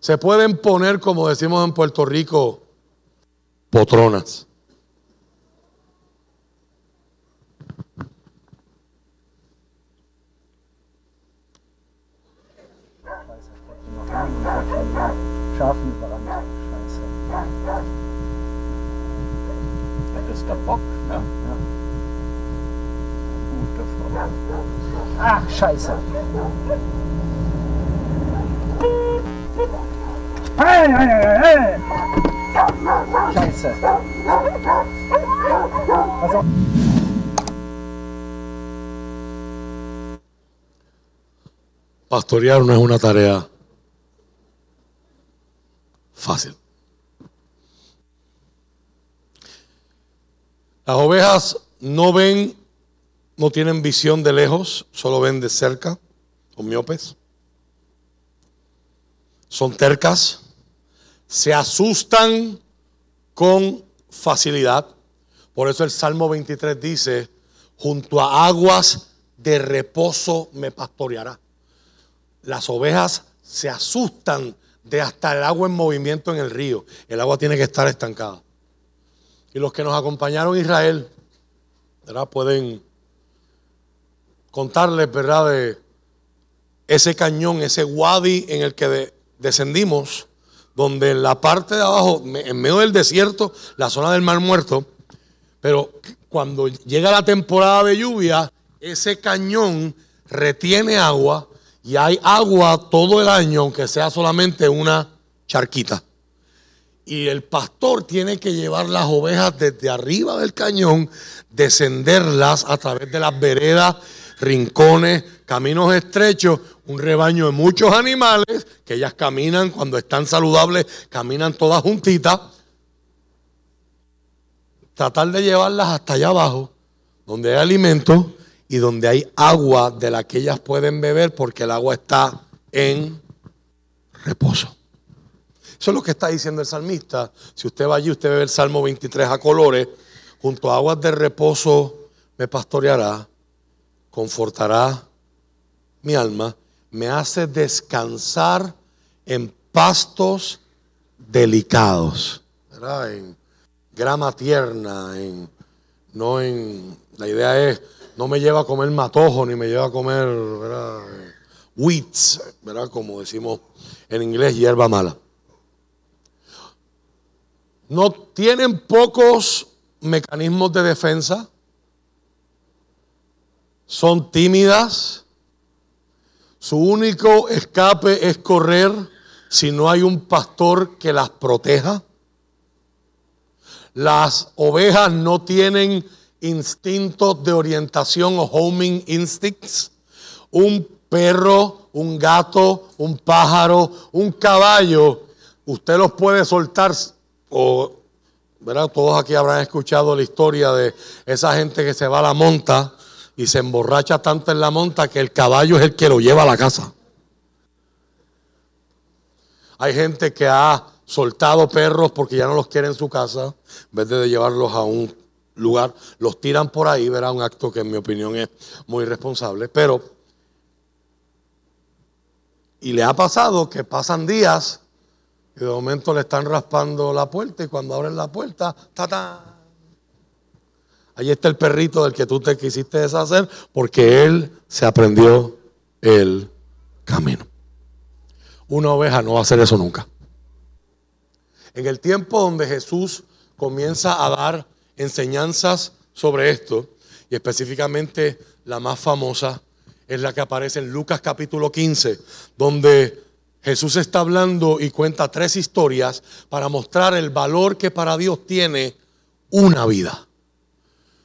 Se pueden poner, como decimos en Puerto Rico, potronas. Ach, scheiße. Scheiße. Also, Pastorear no es una tarea fácil. Las ovejas no ven, no tienen visión de lejos, solo ven de cerca, son miopes. Son tercas, se asustan con facilidad. Por eso el Salmo 23 dice, junto a aguas de reposo me pastoreará. Las ovejas se asustan de hasta el agua en movimiento en el río. El agua tiene que estar estancada. Y los que nos acompañaron Israel, ¿verdad? Pueden contarles, ¿verdad? De ese cañón, ese wadi en el que de- descendimos, donde en la parte de abajo, en medio del desierto, la zona del Mar Muerto, pero cuando llega la temporada de lluvia, ese cañón retiene agua y hay agua todo el año, aunque sea solamente una charquita. Y el pastor tiene que llevar las ovejas desde arriba del cañón, descenderlas a través de las veredas, rincones, caminos estrechos, un rebaño de muchos animales que ellas caminan cuando están saludables, caminan todas juntitas. Tratar de llevarlas hasta allá abajo, donde hay alimento y donde hay agua de la que ellas pueden beber porque el agua está en reposo. Eso es lo que está diciendo el salmista. Si usted va allí, usted ve el Salmo 23 a colores. Junto a aguas de reposo me pastoreará, confortará mi alma, me hace descansar en pastos delicados. En grama tierna, en, no en, la idea es, no me lleva a comer matojo, ni me lleva a comer, ¿verdad? Weeds, ¿verdad? Como decimos en inglés, hierba mala. No tienen pocos mecanismos de defensa, son tímidas, su único escape es correr si no hay un pastor que las proteja. Las ovejas no tienen instintos de orientación o homing instincts. Un perro, un gato, un pájaro, un caballo, usted los puede soltar o ¿verdad? Todos aquí habrán escuchado la historia de esa gente que se va a la monta y se emborracha tanto en la monta que el caballo es el que lo lleva a la casa. Hay gente que ha soltado perros porque ya no los quiere en su casa, en vez de llevarlos a un lugar, los tiran por ahí, verá un acto que en mi opinión es muy irresponsable, pero y le ha pasado que pasan días y de momento le están raspando la puerta y cuando abren la puerta, ¡ta, Ahí está el perrito del que tú te quisiste deshacer porque él se aprendió el camino. Una oveja no va a hacer eso nunca. En el tiempo donde Jesús comienza a dar enseñanzas sobre esto, y específicamente la más famosa es la que aparece en Lucas capítulo 15, donde Jesús está hablando y cuenta tres historias para mostrar el valor que para Dios tiene una vida.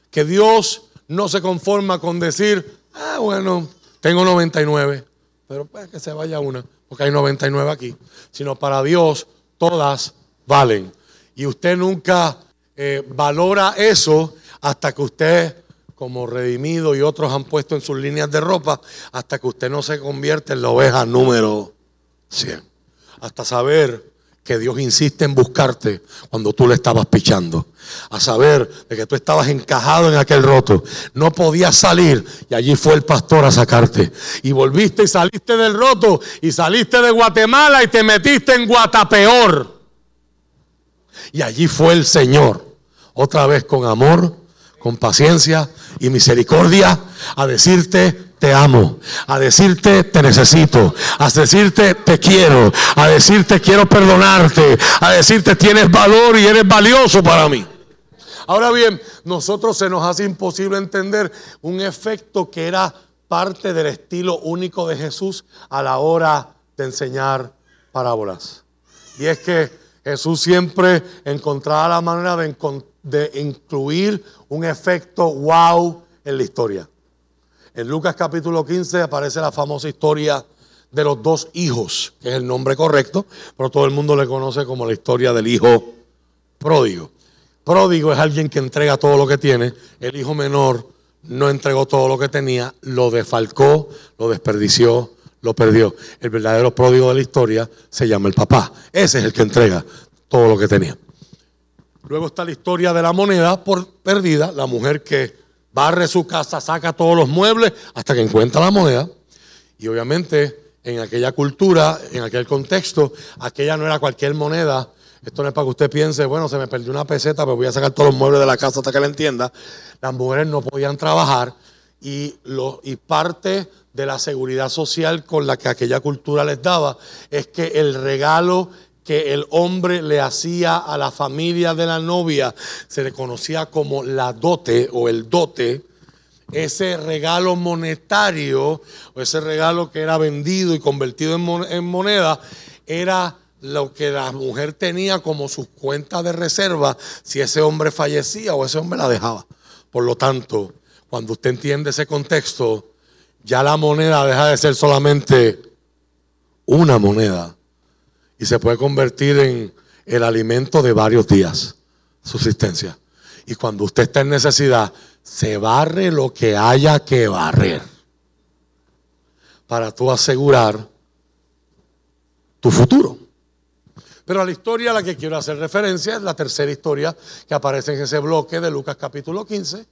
Que Dios no se conforma con decir, ah, bueno, tengo 99, pero pues que se vaya una, porque hay 99 aquí. Sino para Dios todas valen. Y usted nunca eh, valora eso hasta que usted, como redimido y otros han puesto en sus líneas de ropa, hasta que usted no se convierte en la oveja número 100. Hasta saber que Dios insiste en buscarte cuando tú le estabas pichando. A saber de que tú estabas encajado en aquel roto. No podías salir y allí fue el pastor a sacarte. Y volviste y saliste del roto y saliste de Guatemala y te metiste en Guatapeor. Y allí fue el Señor, otra vez con amor, con paciencia y misericordia, a decirte, te amo, a decirte te necesito, a decirte te quiero, a decirte quiero perdonarte, a decirte tienes valor y eres valioso para mí. Ahora bien, nosotros se nos hace imposible entender un efecto que era parte del estilo único de Jesús a la hora de enseñar parábolas. Y es que Jesús siempre encontraba la manera de, de incluir un efecto wow en la historia. En Lucas capítulo 15 aparece la famosa historia de los dos hijos, que es el nombre correcto, pero todo el mundo le conoce como la historia del hijo pródigo. Pródigo es alguien que entrega todo lo que tiene, el hijo menor no entregó todo lo que tenía, lo defalcó, lo desperdició, lo perdió. El verdadero pródigo de la historia se llama el papá. Ese es el que entrega todo lo que tenía. Luego está la historia de la moneda por perdida, la mujer que barre su casa, saca todos los muebles hasta que encuentra la moneda. Y obviamente en aquella cultura, en aquel contexto, aquella no era cualquier moneda. Esto no es para que usted piense, bueno, se me perdió una peseta, pero voy a sacar todos los muebles de la casa hasta que la entienda. Las mujeres no podían trabajar y, lo, y parte de la seguridad social con la que aquella cultura les daba es que el regalo que el hombre le hacía a la familia de la novia se le conocía como la dote o el dote. Ese regalo monetario o ese regalo que era vendido y convertido en moneda era lo que la mujer tenía como su cuenta de reserva si ese hombre fallecía o ese hombre la dejaba. Por lo tanto, cuando usted entiende ese contexto, ya la moneda deja de ser solamente una moneda y se puede convertir en el alimento de varios días, subsistencia. Y cuando usted está en necesidad, se barre lo que haya que barrer para tú asegurar tu futuro. Pero la historia a la que quiero hacer referencia es la tercera historia que aparece en ese bloque de Lucas capítulo 15,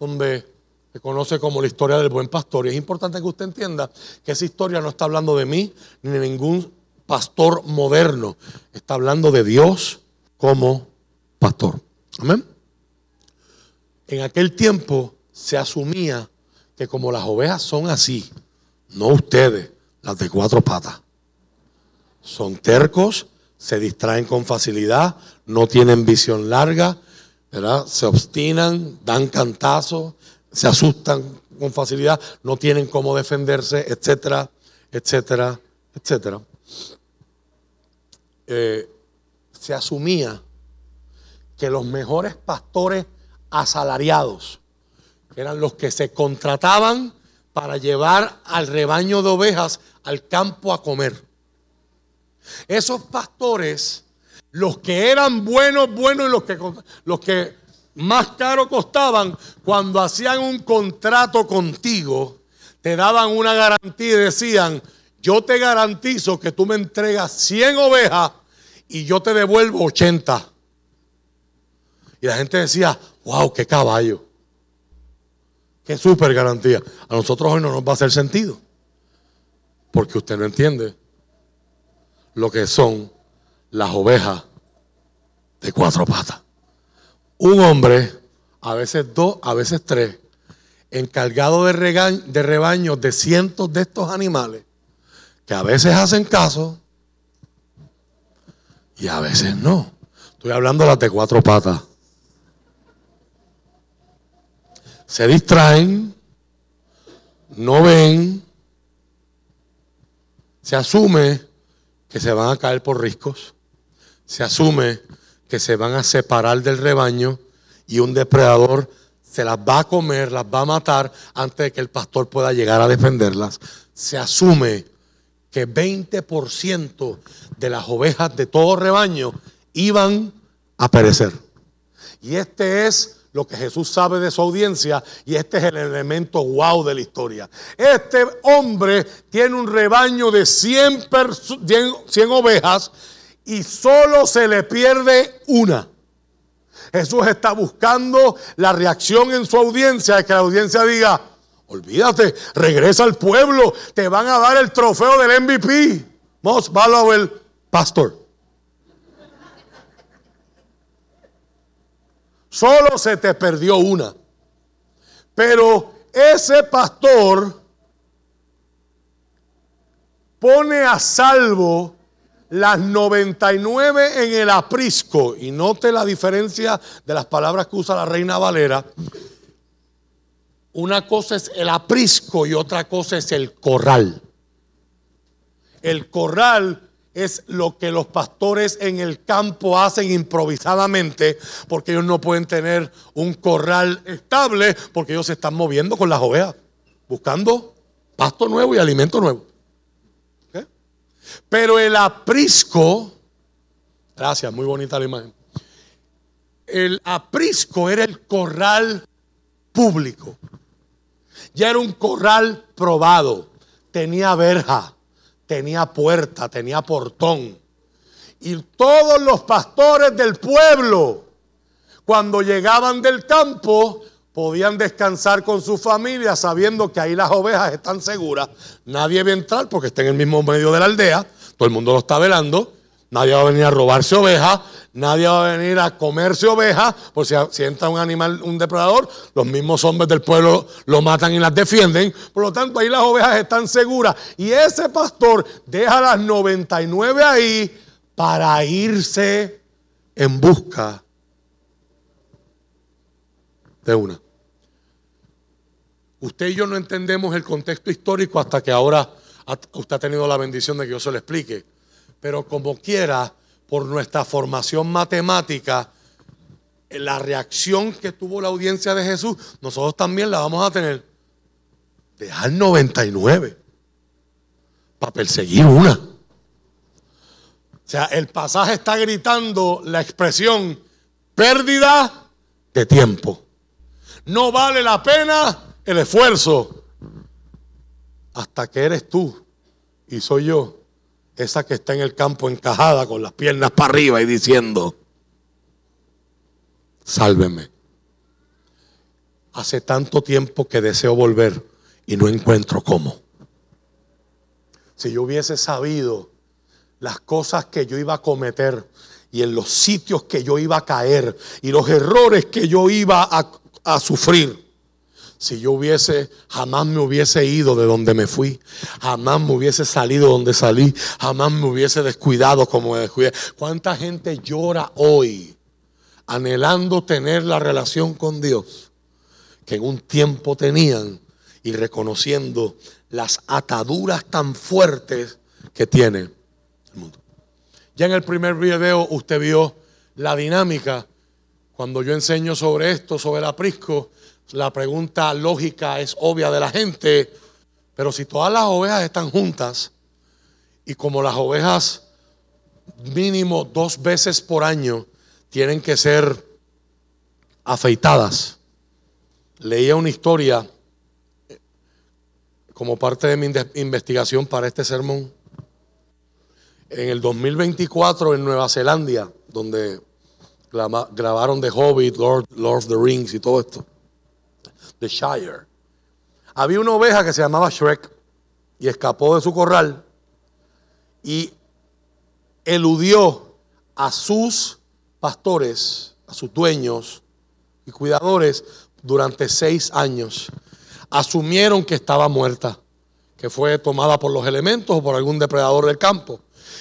donde se conoce como la historia del buen pastor. Y es importante que usted entienda que esa historia no está hablando de mí ni de ningún pastor moderno. Está hablando de Dios como pastor. Amén. En aquel tiempo se asumía que como las ovejas son así, no ustedes, las de cuatro patas, son tercos, se distraen con facilidad, no tienen visión larga, ¿verdad? Se obstinan, dan cantazos, se asustan con facilidad, no tienen cómo defenderse, etcétera, etcétera, etcétera. Eh, se asumía que los mejores pastores asalariados, eran los que se contrataban para llevar al rebaño de ovejas al campo a comer. Esos pastores, los que eran buenos, buenos y los que, los que más caro costaban, cuando hacían un contrato contigo, te daban una garantía y decían, yo te garantizo que tú me entregas 100 ovejas y yo te devuelvo 80. Y la gente decía, wow, qué caballo. Qué super garantía. A nosotros hoy no nos va a hacer sentido. Porque usted no entiende lo que son las ovejas de cuatro patas. Un hombre, a veces dos, a veces tres, encargado de rebaños de cientos de estos animales, que a veces hacen caso y a veces no. Estoy hablando de las de cuatro patas. Se distraen, no ven, se asume que se van a caer por riscos, se asume que se van a separar del rebaño y un depredador se las va a comer, las va a matar antes de que el pastor pueda llegar a defenderlas. Se asume que 20% de las ovejas de todo rebaño iban a perecer. Y este es lo que Jesús sabe de su audiencia y este es el elemento wow de la historia. Este hombre tiene un rebaño de 100, 100 ovejas y solo se le pierde una. Jesús está buscando la reacción en su audiencia, de que la audiencia diga, olvídate, regresa al pueblo, te van a dar el trofeo del MVP, Most Valuable Pastor. Solo se te perdió una. Pero ese pastor pone a salvo las 99 en el aprisco. Y note la diferencia de las palabras que usa la reina Valera. Una cosa es el aprisco y otra cosa es el corral. El corral es lo que los pastores en el campo hacen improvisadamente porque ellos no pueden tener un corral estable porque ellos se están moviendo con las ovejas, buscando pasto nuevo y alimento nuevo. Pero el aprisco, gracias, muy bonita la imagen. El aprisco era el corral público. Ya era un corral probado. Tenía verja, tenía puerta, tenía portón. Y todos los pastores del pueblo, cuando llegaban del campo, podían descansar con su familia sabiendo que ahí las ovejas están seguras. Nadie va a entrar porque está en el mismo medio de la aldea. Todo el mundo lo está velando. Nadie va a venir a robarse ovejas. Nadie va a venir a comerse ovejas. Por si, si entra un animal, un depredador, los mismos hombres del pueblo lo matan y las defienden. Por lo tanto, ahí las ovejas están seguras. Y ese pastor deja las 99 ahí para irse en busca de una. Usted y yo no entendemos el contexto histórico hasta que ahora usted ha tenido la bendición de que yo se lo explique. Pero como quiera, por nuestra formación matemática, la reacción que tuvo la audiencia de Jesús, nosotros también la vamos a tener. Dejar 99 para perseguir una. O sea, el pasaje está gritando la expresión pérdida de tiempo. No vale la pena el esfuerzo hasta que eres tú y soy yo, esa que está en el campo encajada con las piernas para arriba y diciendo, sálveme. hace tanto tiempo que deseo volver y no encuentro cómo. Si yo hubiese sabido las cosas que yo iba a cometer y en los sitios que yo iba a caer y los errores que yo iba a, a sufrir, si yo hubiese, jamás me hubiese ido de donde me fui, jamás me hubiese salido donde salí, jamás me hubiese descuidado como me descuidé. ¿Cuánta gente llora hoy anhelando tener la relación con Dios que en un tiempo tenían y reconociendo las ataduras tan fuertes que tiene el mundo? Ya en el primer video usted vio la dinámica. Cuando yo enseño sobre esto, sobre el aprisco, la pregunta lógica es obvia de la gente, pero si todas las ovejas están juntas y como las ovejas mínimo dos veces por año tienen que ser afeitadas, leía una historia eh, como parte de mi investigación para este sermón. En el 2024 en Nueva Zelanda, donde grabaron The Hobbit, Lord, Lord of the Rings y todo esto The Shire. Había una oveja que se llamaba Shrek y escapó de su corral y eludió a sus pastores, a sus dueños y cuidadores durante seis años. Asumieron que estaba muerta, que fue tomada por los elementos o por algún depredador del campo.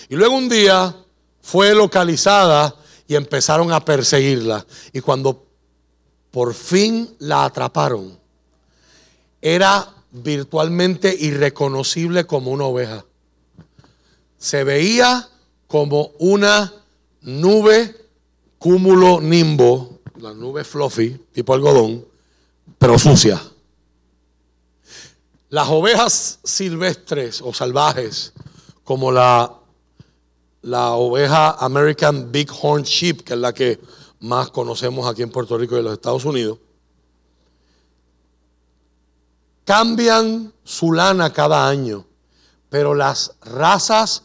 Y luego un día fue localizada y empezaron a perseguirla. Y cuando por fin la atraparon. Era virtualmente irreconocible como una oveja. Se veía como una nube cúmulo nimbo, la nube fluffy, tipo algodón, pero sucia. Las ovejas silvestres o salvajes, como la, la oveja American Bighorn Sheep, que es la que más conocemos aquí en Puerto Rico y en los Estados Unidos, cambian su lana cada año, pero las razas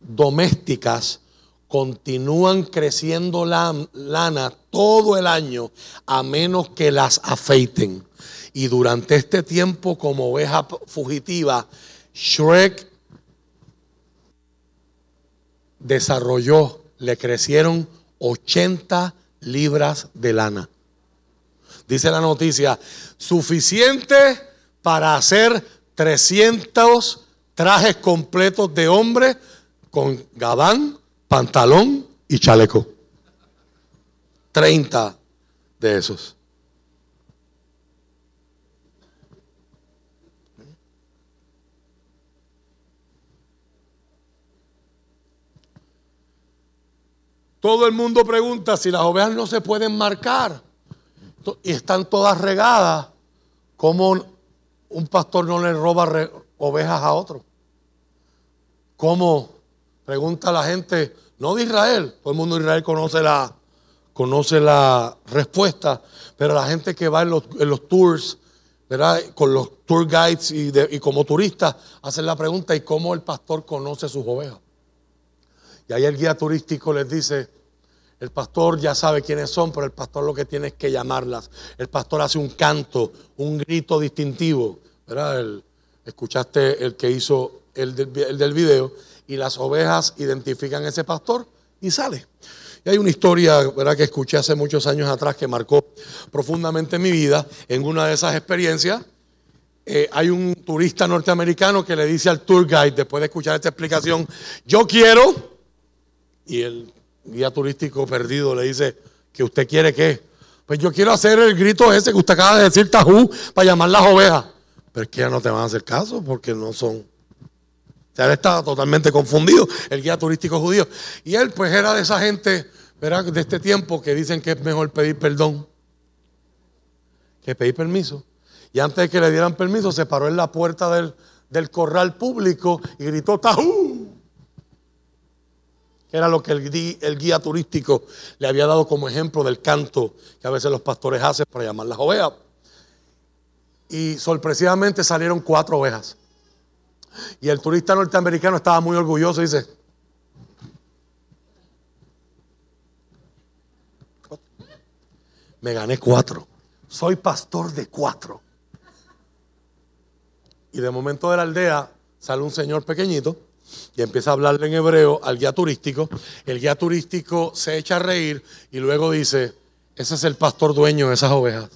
domésticas continúan creciendo la lana todo el año a menos que las afeiten. Y durante este tiempo como oveja fugitiva, Shrek desarrolló, le crecieron 80 libras de lana. Dice la noticia, suficiente para hacer 300 trajes completos de hombre con gabán, pantalón y chaleco. 30 de esos. Todo el mundo pregunta si las ovejas no se pueden marcar y están todas regadas, ¿cómo un pastor no le roba ovejas a otro? ¿Cómo? Pregunta la gente, no de Israel, todo el mundo de Israel conoce la, conoce la respuesta, pero la gente que va en los, tours, ¿verdad? con los tour guides y, y como turistas, hacen la pregunta, ¿y cómo el pastor conoce sus ovejas? Y ahí el guía turístico les dice, el pastor ya sabe quiénes son, pero el pastor lo que tiene es que llamarlas. El pastor hace un canto, un grito distintivo. ¿verdad? escuchaste el que hizo el del, video y las ovejas identifican a ese pastor y sale. Y hay una historia ¿verdad? que escuché hace muchos años atrás que marcó profundamente mi vida. En una de esas experiencias, eh, hay un turista norteamericano que le dice al tour guide, después de escuchar esta explicación, yo quiero y el guía turístico perdido le dice, ¿que usted quiere qué? Pues yo quiero hacer el grito ese que usted acaba de decir, tajú, para llamar las ovejas. Pero es que ya no te van a hacer caso porque no son. O sea, él estaba totalmente confundido, el guía turístico judío. Y él, pues, era de esa gente. De este tiempo que dicen que es mejor pedir perdón que pedir permiso. Y antes de que le dieran permiso, se paró en la puerta del, del corral público y gritó, ¡tajú! Que era lo que el, guía turístico le había dado como ejemplo del canto que a veces los pastores hacen para llamar las ovejas. Y sorpresivamente salieron cuatro ovejas. Y el turista norteamericano estaba muy orgulloso y dice, me gané cuatro. soy pastor de cuatro. Y de momento de la aldea sale un señor pequeñito y empieza a hablarle en hebreo al guía turístico. El guía turístico se echa a reír y luego dice, ese es el pastor dueño de esas ovejas.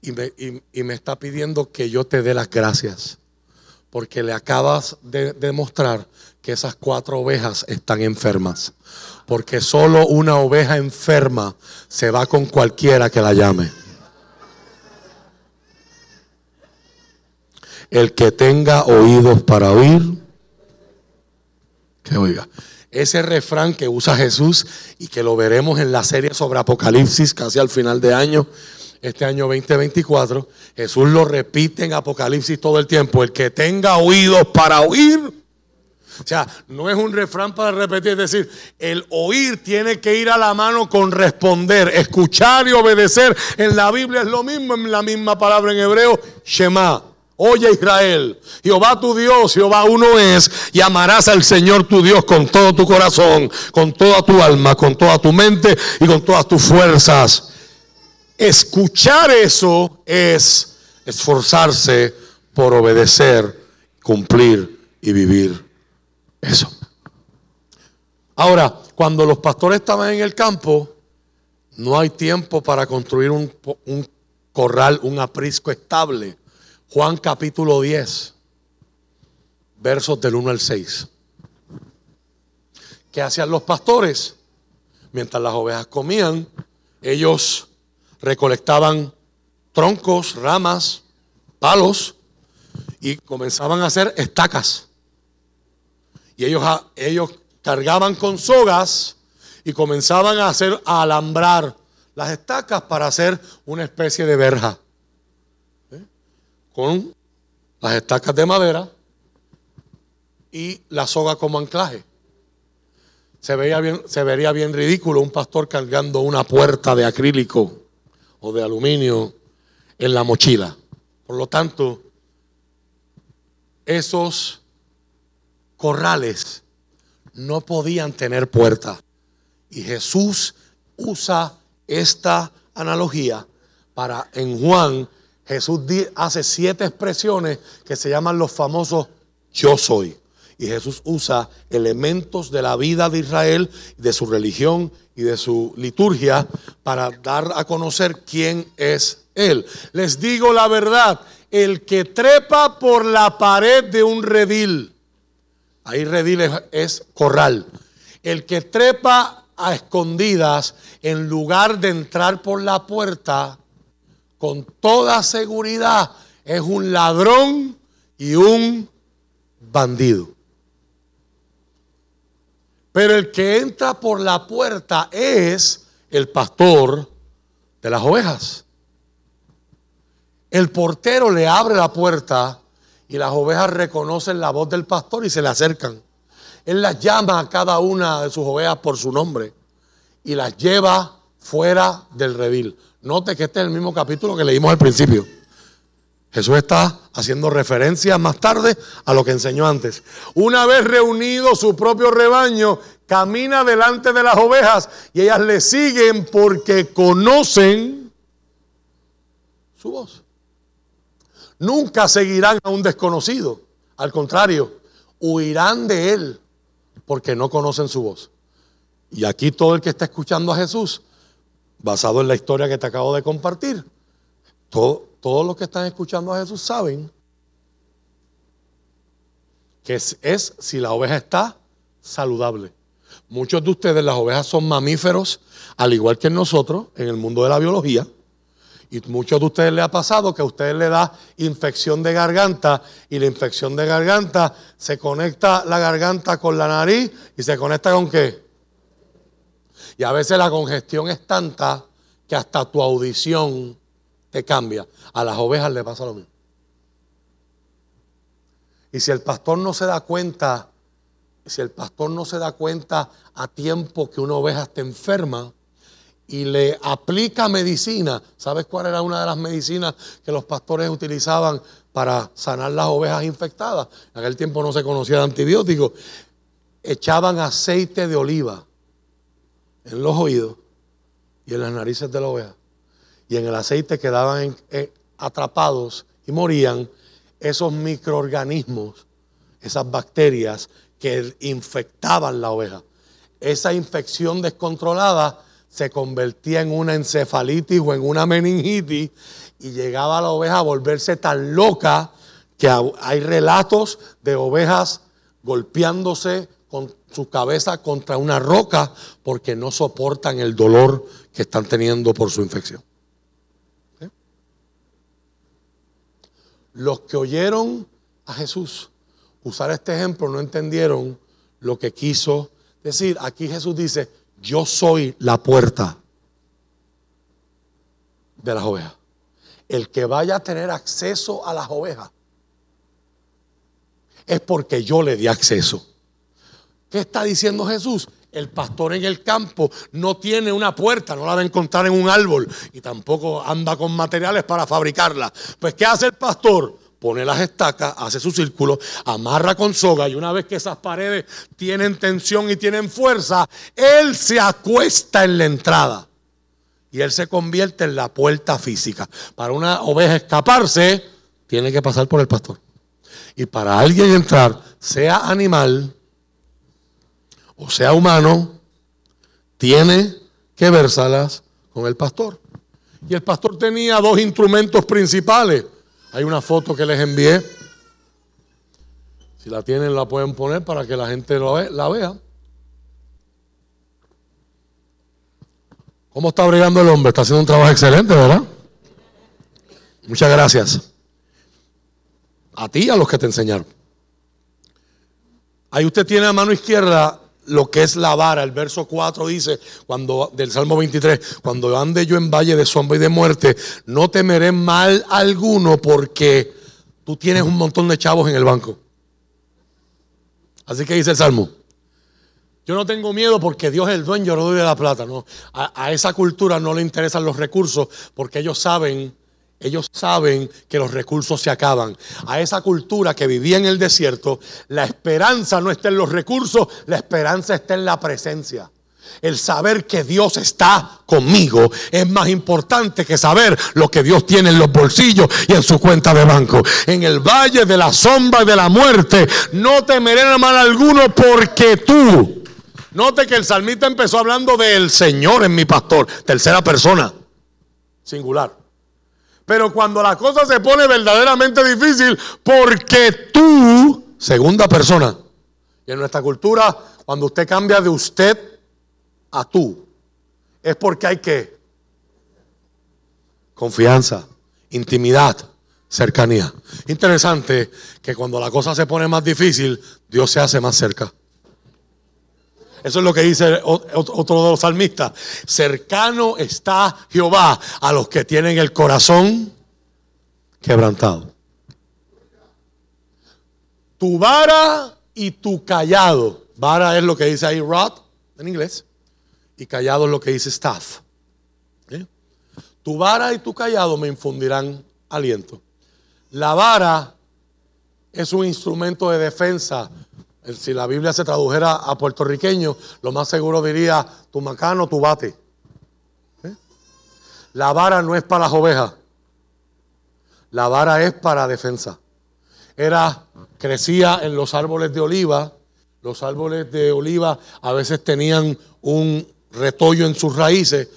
Y me, y- me está pidiendo que yo te dé las gracias. Porque le acabas de demostrar que esas cuatro ovejas están enfermas. Porque solo una oveja enferma se va con cualquiera que la llame. El que tenga oídos para oír, que oiga. Ese refrán que usa Jesús y que lo veremos en la serie sobre Apocalipsis casi al final de año, este año 2024, Jesús lo repite en Apocalipsis todo el tiempo. El que tenga oídos para oír, o sea, no es un refrán para repetir, es decir, el oír tiene que ir a la mano con responder, escuchar y obedecer. En la Biblia es lo mismo, en la misma palabra en hebreo, Shema. Oye Israel, Jehová tu Dios, Jehová uno es, y amarás al Señor tu Dios con todo tu corazón, con toda tu alma, con toda tu mente y con todas tus fuerzas. Escuchar eso es esforzarse por obedecer, cumplir y vivir eso. Ahora, cuando los pastores estaban en el campo, no hay tiempo para construir un, un corral, un aprisco estable. Juan capítulo 10, versos del 1 al 6. ¿Qué hacían los pastores? Mientras las ovejas comían, ellos recolectaban troncos, ramas, palos y comenzaban a hacer estacas. Y ellos, ellos cargaban con sogas y comenzaban a hacer a alambrar las estacas para hacer una especie de verja. Con las estacas de madera y la soga como anclaje. Se, veía bien, se vería bien ridículo un pastor cargando una puerta de acrílico o de aluminio en la mochila. Por lo tanto, esos corrales no podían tener puerta. Y Jesús usa esta analogía para en Juan, Jesús hace siete expresiones que se llaman los famosos yo soy. Y Jesús usa elementos de la vida de Israel, de su religión y de su liturgia para dar a conocer quién es Él. Les digo la verdad, el que trepa por la pared de un redil, Ahí redil es, es corral. El que trepa a escondidas en lugar de entrar por la puerta, con toda seguridad, es un ladrón y un bandido. Pero el que entra por la puerta es el pastor de las ovejas. El portero le abre la puerta y las ovejas reconocen la voz del pastor y se le acercan. Él las llama a cada una de sus ovejas por su nombre y las lleva fuera del redil. Note que este es el mismo capítulo que leímos al principio. Jesús está haciendo referencia más tarde a lo que enseñó antes. Una vez reunido su propio rebaño, camina delante de las ovejas y ellas le siguen porque conocen su voz. Nunca seguirán a un desconocido. Al contrario, huirán de él porque no conocen su voz. Y aquí todo el que está escuchando a Jesús, basado en la historia que te acabo de compartir, todo- todos los que están escuchando a Jesús saben que es, es si la oveja está saludable. Muchos de ustedes, las ovejas son mamíferos, al igual que nosotros, en el mundo de la biología. Y muchos de ustedes les ha pasado que a ustedes le da infección de garganta y la infección de garganta se conecta la garganta con la nariz y se conecta con qué? Y a veces la congestión es tanta que hasta tu audición te cambia. A las ovejas le pasa lo mismo. Y si el pastor no se da cuenta, si el pastor no se da cuenta a tiempo que una oveja está enferma y le aplica medicina, ¿sabes cuál era una de las medicinas que los pastores utilizaban para sanar las ovejas infectadas? En aquel tiempo no se conocía de antibióticos. Echaban aceite de oliva en los oídos y en las narices de la oveja. y en el aceite quedaban atrapados y morían esos microorganismos, esas bacterias que infectaban la oveja. Esa infección descontrolada se convertía en una encefalitis o en una meningitis y llegaba la oveja a volverse tan loca que ha- hay relatos de ovejas golpeándose con su cabeza contra una roca porque no soportan el dolor que están teniendo por su infección. Los que oyeron a Jesús usar este ejemplo no entendieron lo que quiso decir. Aquí Jesús dice, yo soy la puerta de las ovejas. El que vaya a tener acceso a las ovejas es porque yo le di acceso. ¿Qué está diciendo Jesús? El pastor en el campo no tiene una puerta, no la va a encontrar en un árbol y tampoco anda con materiales para fabricarla. Pues ¿qué hace el pastor? Pone las estacas, hace su círculo, amarra con soga y una vez que esas paredes tienen tensión y tienen fuerza, él se acuesta en la entrada y él se convierte en la puerta física. Para una oveja escaparse, tiene que pasar por el pastor. Y para alguien entrar, sea animal o sea humano, tiene que versalas con el pastor. Y el pastor tenía dos instrumentos principales. Hay una foto que les envié. Si la tienen, la pueden poner para que la gente la vea. ¿Cómo está bregando el hombre? Está haciendo un trabajo excelente, ¿verdad? Muchas gracias. A ti y a los que te enseñaron. Ahí usted tiene a mano izquierda lo que es la vara. El verso 4 dice, cuando, del Salmo 23, cuando ande yo en valle de sombra y de muerte, no temeré mal alguno porque tú tienes un montón de chavos en el banco. Así que dice el Salmo. Yo no tengo miedo porque Dios es el dueño, yo le doy de la plata. No. A, a esa cultura no le interesan los recursos porque ellos saben, ellos saben que los recursos se acaban. A esa cultura que vivía en el desierto, la esperanza no está en los recursos, la esperanza está en la presencia. El saber que Dios está conmigo es más importante que saber lo que Dios tiene en los bolsillos y en su cuenta de banco. En el valle de la sombra y de la muerte, no temeré mal alguno porque tú. Note que el salmista empezó hablando del Señor en mi pastor, tercera persona, singular. Pero cuando la cosa se pone verdaderamente difícil, porque tú, segunda persona, y en nuestra cultura, cuando usted cambia de usted a tú, es porque hay que confianza, intimidad, cercanía. Interesante que cuando la cosa se pone más difícil, Dios se hace más cerca. Eso es lo que dice otro de los salmistas. Cercano está Jehová a los que tienen el corazón quebrantado. Tu vara y tu callado. Vara es lo que dice ahí rod en inglés. Y callado es lo que dice staff. ¿Eh? Tu vara y tu callado me infundirán aliento. La vara es un instrumento de defensa. Eh, Si la Biblia se tradujera a puertorriqueño, lo más seguro diría tu macano, tu bate. ¿Eh? La vara no es para las ovejas. La vara es para defensa. Era, crecía en los árboles de oliva. Los árboles de oliva a veces tenían un retollo en sus raíces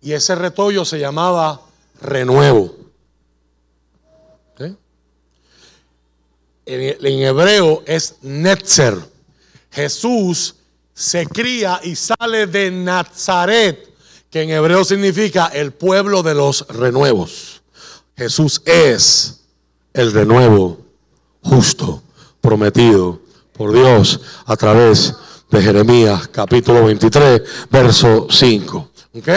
y ese retollo se llamaba renuevo. En, hebreo es netzer. Jesús se cría y sale de Nazaret, que en hebreo significa el pueblo de los renuevos. Jesús es el renuevo justo, prometido por Dios a través de Jeremías capítulo 23, verso 5. ¿Ok?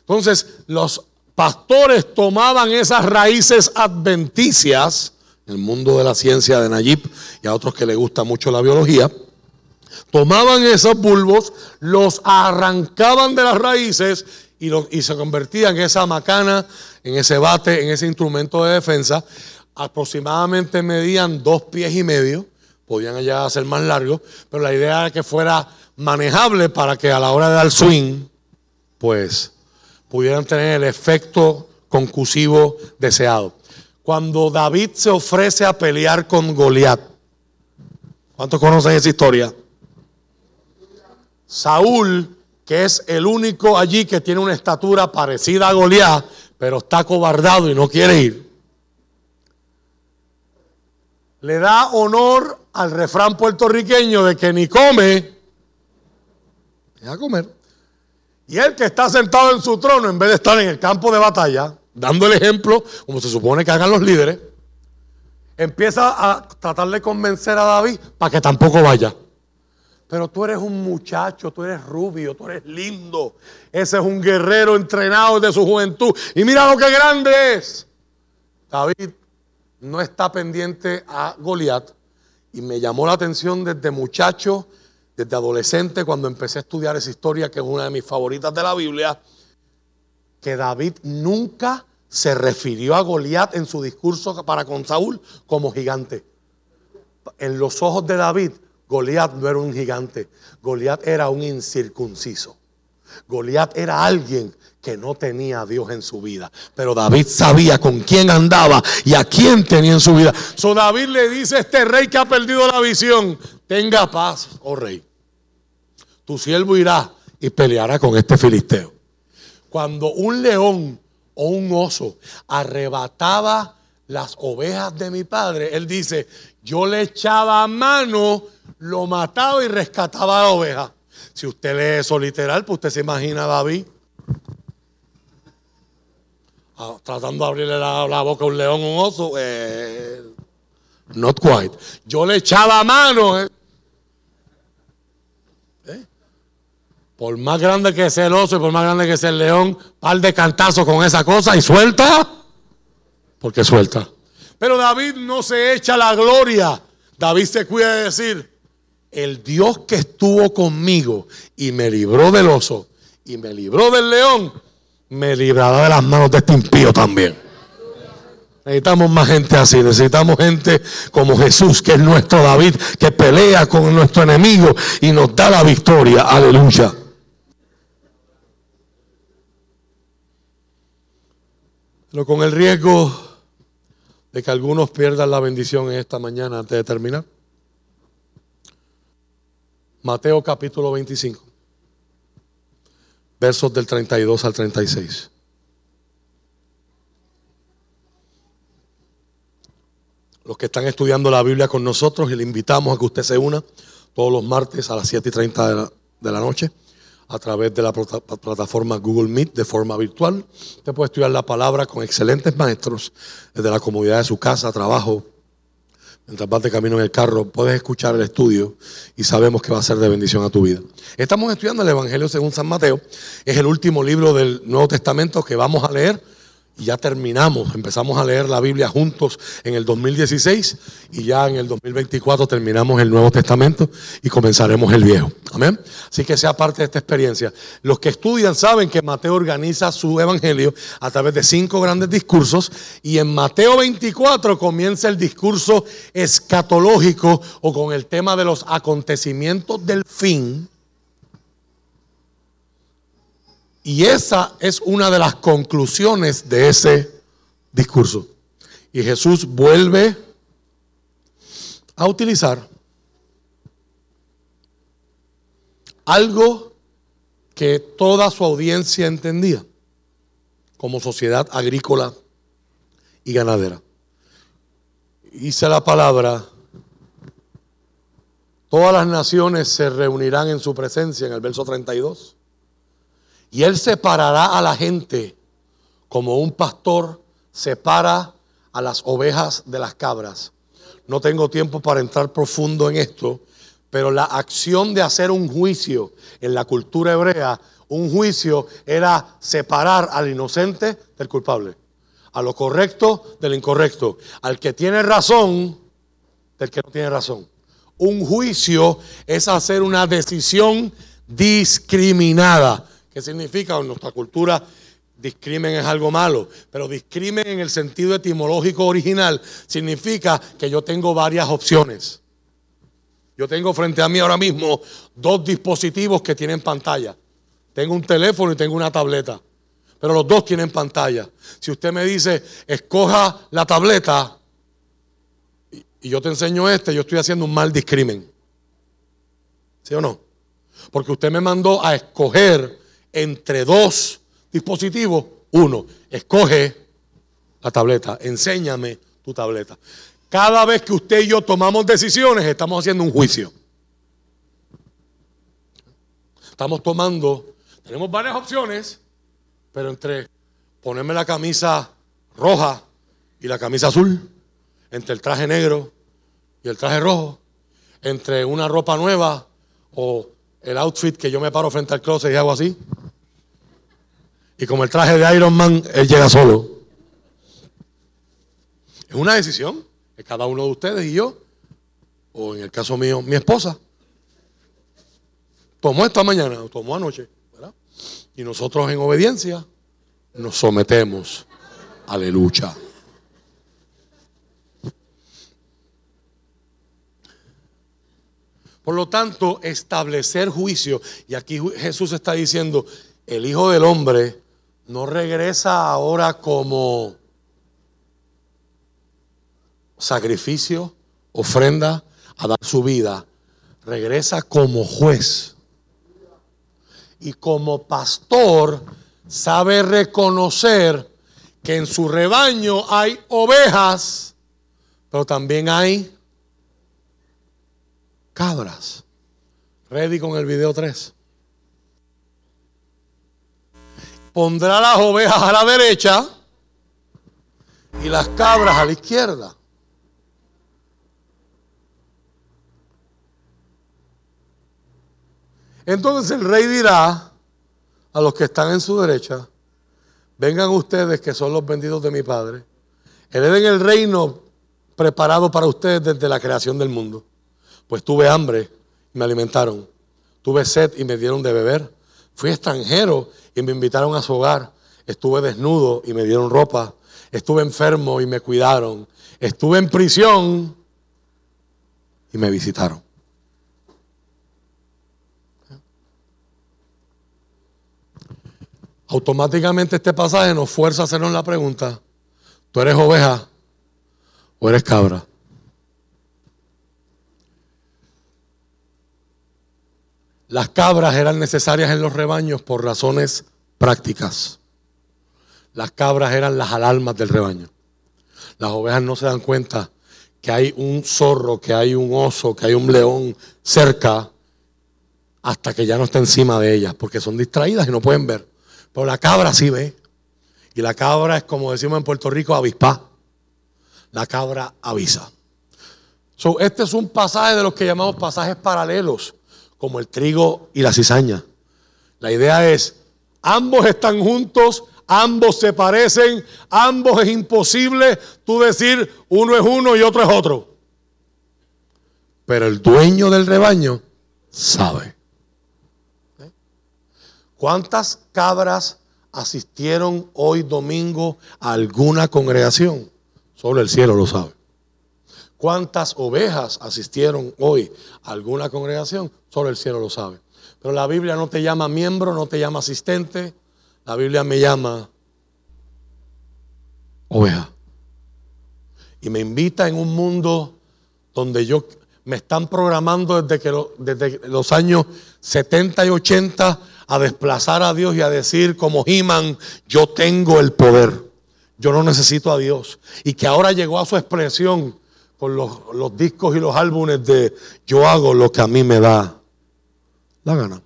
Entonces, los pastores tomaban esas raíces adventicias, en el mundo de la ciencia de Nayib y a otros que les gusta mucho la biología, tomaban esos bulbos, los arrancaban de las raíces y, se convertían en esa macana, en ese bate, en ese instrumento de defensa. Aproximadamente medían dos pies y medio, podían ya ser más largos, pero la idea era que fuera manejable para que a la hora de dar swing, pues pudieran tener el efecto concusivo deseado. Cuando David se ofrece a pelear con Goliat, ¿cuántos conocen esa historia? Saúl, que es el único allí que tiene una estatura parecida a Goliat, pero está cobardado y no quiere ir, le da honor al refrán puertorriqueño de que ni come, deja comer. Y el que está sentado en su trono, en vez de estar en el campo de batalla, dando el ejemplo, como se supone que hagan los líderes, empieza a tratar de convencer a David para que tampoco vaya. Pero tú eres un muchacho, tú eres rubio, tú eres lindo. Ese es un guerrero entrenado desde su juventud. Y mira lo que grande es. David no está pendiente a Goliat. Y me llamó la atención desde muchacho, desde adolescente, cuando empecé a estudiar esa historia, que es una de mis favoritas de la Biblia, que David nunca se refirió a Goliat en su discurso para con Saúl como gigante. En los ojos de David, Goliat no era un gigante, Goliat era un incircunciso. Goliat era alguien que no tenía a Dios en su vida. Pero David sabía con quién andaba y a quién tenía en su vida. So David le dice a este rey que ha perdido la visión, tenga paz, oh rey. Tu siervo irá y peleará con este filisteo. Cuando un león o un oso arrebataba las ovejas de mi padre, él dice, yo le echaba mano, lo mataba y rescataba la oveja. Si usted lee eso literal, pues usted se imagina a David ah, tratando de abrirle la, boca a un león o un oso. eh, not quite. Yo le echaba mano. ¿Eh? Por más grande que sea el oso y por más grande que sea el león, par de cantazos con esa cosa y suelta. Porque suelta. Pero David no se echa la gloria. David se cuida de decir, el Dios que estuvo conmigo y me libró del oso y me libró del león, me librará de las manos de este impío también. Necesitamos más gente así, necesitamos gente como Jesús, que es nuestro David, que pelea con nuestro enemigo y nos da la victoria. Aleluya. Con el riesgo de que algunos pierdan la bendición en esta mañana antes de terminar. Mateo capítulo 25, versos del 32 al 36. Los que están estudiando la Biblia con nosotros y le invitamos a que usted se una todos los martes a las 7 y 30 de la, de la noche a través de la plata- plataforma Google Meet de forma virtual. Usted puede estudiar la palabra con excelentes maestros desde la comodidad de su casa, trabajo, Mientras vas de camino en el carro, puedes escuchar el estudio y sabemos que va a ser de bendición a tu vida. Estamos estudiando el Evangelio según San Mateo. Es el último libro del Nuevo Testamento que vamos a leer y ya terminamos. Empezamos a leer la Biblia juntos en el 2016 y ya en el 2024 terminamos el Nuevo Testamento y comenzaremos el Viejo. Amén. Así que sea parte de esta experiencia. Los que estudian saben que Mateo organiza su Evangelio a través de cinco grandes discursos y en Mateo 24 comienza el discurso escatológico o con el tema de los acontecimientos del fin. Y esa es una de las conclusiones de ese discurso. Y Jesús vuelve a utilizar algo que toda su audiencia entendía como sociedad agrícola y ganadera. Dice la palabra, todas las naciones se reunirán en su presencia en el verso 32. Y él separará a la gente como un pastor separa a las ovejas de las cabras. No tengo tiempo para entrar profundo en esto, pero la acción de hacer un juicio en la cultura hebrea, un juicio era separar al inocente del culpable, a lo correcto del incorrecto, al que tiene razón del que no tiene razón. Un juicio es hacer una decisión discriminada. ¿Qué significa? En nuestra cultura, discrimen es algo malo, pero discrimen en el sentido etimológico original significa que yo tengo varias opciones. Yo tengo frente a mí ahora mismo dos dispositivos que tienen pantalla. Tengo un teléfono y tengo una tableta. Pero los dos tienen pantalla. Si usted me dice, escoja la tableta y- yo te enseño este, yo estoy haciendo un mal discrimen. ¿Sí o no? Porque usted me mandó a escoger entre dos dispositivos. Uno, escoge la tableta, enséñame tu tableta. Cada vez que usted y yo tomamos decisiones, estamos haciendo un juicio. Estamos tomando, tenemos varias opciones, pero entre ponerme la camisa roja y la camisa azul, entre el traje negro y el traje rojo, entre una ropa nueva o el outfit que yo me paro frente al closet y hago así. Y como el traje de Iron Man, él llega solo. Es una decisión de cada uno de ustedes y yo, o en el caso mío, mi esposa. Tomó esta mañana, tomó anoche. Y nosotros en obediencia nos sometemos. Aleluya. Por lo tanto, establecer juicio, y aquí Jesús está diciendo, el Hijo del Hombre no regresa ahora como sacrificio, ofrenda, a dar su vida, regresa como juez. Y como pastor sabe reconocer que en su rebaño hay ovejas, pero también hay cabras. Ready con el video 3. Pondrá las ovejas a la derecha y las cabras a la izquierda. Entonces el rey dirá a los que están en su derecha, vengan ustedes que son los benditos de mi Padre, hereden el reino preparado para ustedes desde la creación del mundo. Pues tuve hambre y me alimentaron, tuve sed y me dieron de beber, fui extranjero y me invitaron a su hogar, estuve desnudo y me dieron ropa, estuve enfermo y me cuidaron, estuve en prisión y me visitaron. Automáticamente este pasaje nos fuerza a hacernos la pregunta, ¿tú eres oveja o eres cabra? Las cabras eran necesarias en los rebaños por razones prácticas. Las cabras eran las alarmas del rebaño. Las ovejas no se dan cuenta que hay un zorro, que hay un oso, que hay un león cerca hasta que ya no está encima de ellas, porque son distraídas y no pueden ver. Pero la cabra sí ve. Y la cabra es como decimos en Puerto Rico, avispa. La cabra avisa. So, este es un pasaje de los que llamamos pasajes paralelos, como el trigo y la cizaña. La idea es, ambos están juntos, ambos se parecen, ambos es imposible tú decir uno es uno y otro es otro. Pero el dueño del rebaño sabe. ¿Cuántas cabras asistieron hoy domingo a alguna congregación? Solo el cielo lo sabe. ¿Cuántas ovejas asistieron hoy a alguna congregación? Solo el cielo lo sabe. Pero la Biblia no te llama miembro, no te llama asistente. La Biblia me llama oveja. Y me invita en un mundo donde yo me están programando desde, que desde los años 70 y 80 a desplazar a Dios y a decir como He-Man, yo tengo el poder. Yo no necesito a Dios. Y que ahora llegó a su expresión con los, discos y los álbumes de yo hago lo que a mí me da la gana.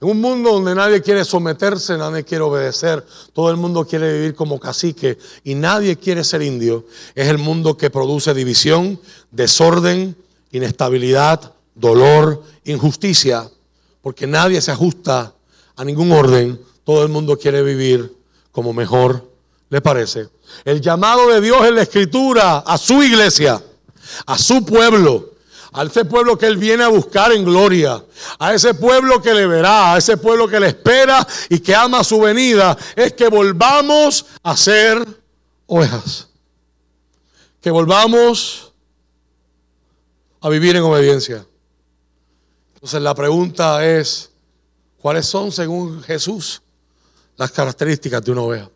En un mundo donde nadie quiere someterse, nadie quiere obedecer, todo el mundo quiere vivir como cacique y nadie quiere ser indio, es el mundo que produce división, desorden, inestabilidad, dolor, injusticia, porque nadie se ajusta a ningún orden, todo el mundo quiere vivir como mejor le parece. El llamado de Dios en la escritura a su iglesia, a su pueblo, a ese pueblo que Él viene a buscar en gloria, a ese pueblo que le verá, a ese pueblo que le espera y que ama su venida, es que volvamos a ser ovejas. Que volvamos a vivir en obediencia. Entonces la pregunta es, ¿cuáles son según Jesús las características de una oveja.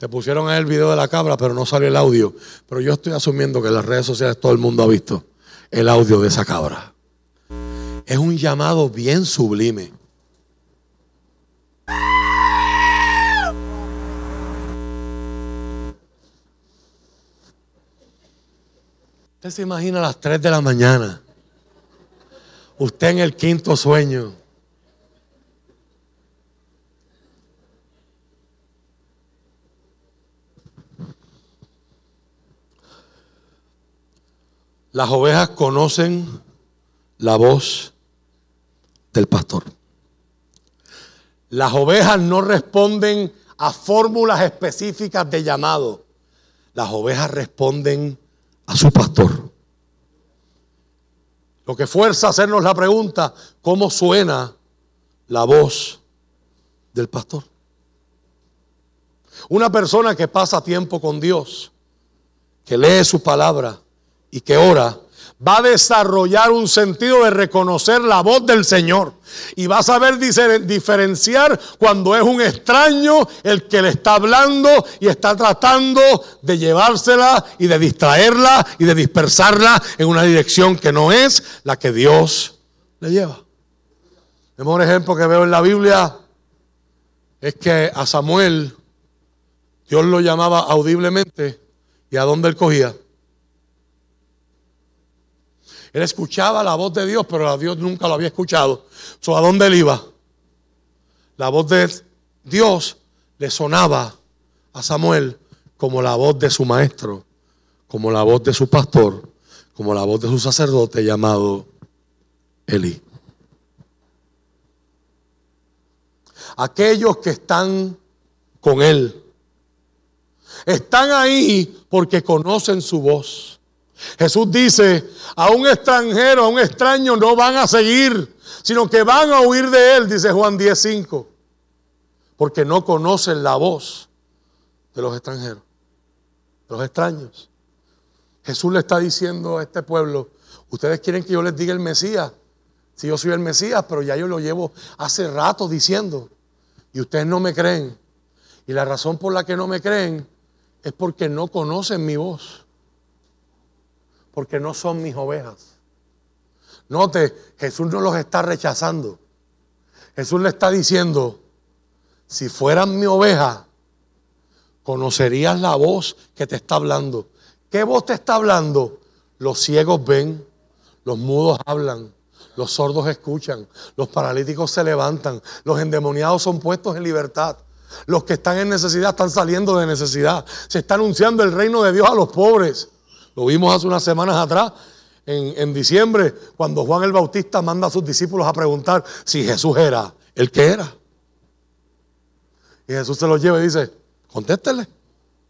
Te pusieron el video de la cabra, pero no salió el audio. Pero yo estoy asumiendo que en las redes sociales todo el mundo ha visto el audio de esa cabra. Es un llamado bien sublime. Usted se imagina a las 3 de la mañana. Usted en el quinto sueño. Las ovejas conocen la voz del pastor. Las ovejas no responden a fórmulas específicas de llamado. Las ovejas responden a su pastor. Lo que fuerza a hacernos la pregunta, ¿cómo suena la voz del pastor? Una persona que pasa tiempo con Dios, que lee su palabra y que ora, va a desarrollar un sentido de reconocer la voz del Señor. Y va a saber diferenciar cuando es un extraño el que le está hablando y está tratando de llevársela y de distraerla y de dispersarla en una dirección que no es la que Dios le lleva. El mejor ejemplo que veo en la Biblia es que a Samuel Dios lo llamaba audiblemente y a dónde él cogía él escuchaba la voz de Dios, pero Dios nunca lo había escuchado. ¿A dónde él iba? La voz de Dios le sonaba a Samuel como la voz de su maestro, como la voz de su pastor, como la voz de su sacerdote llamado Eli. Aquellos que están con él están ahí porque conocen su voz. Jesús dice, a un extranjero, a un extraño no van a seguir, sino que van a huir de él, dice Juan 10:5, porque no conocen la voz de los extranjeros, de los extraños. Jesús le está diciendo a este pueblo, ustedes quieren que yo les diga el Mesías, si yo soy el Mesías, pero ya yo lo llevo hace rato diciendo, y ustedes no me creen. Y la razón por la que no me creen es porque no conocen mi voz porque no son mis ovejas. Note, Jesús no los está rechazando. Jesús le está diciendo, si fueran mi oveja, conocerías la voz que te está hablando. ¿Qué voz te está hablando? Los ciegos ven, los mudos hablan, los sordos escuchan, los paralíticos se levantan, los endemoniados son puestos en libertad. Los que están en necesidad están saliendo de necesidad. Se está anunciando el reino de Dios a los pobres. Lo vimos hace unas semanas atrás, en, diciembre, cuando Juan el Bautista manda a sus discípulos a preguntar si Jesús era el que era. Y Jesús se lo lleva y dice, contéstele.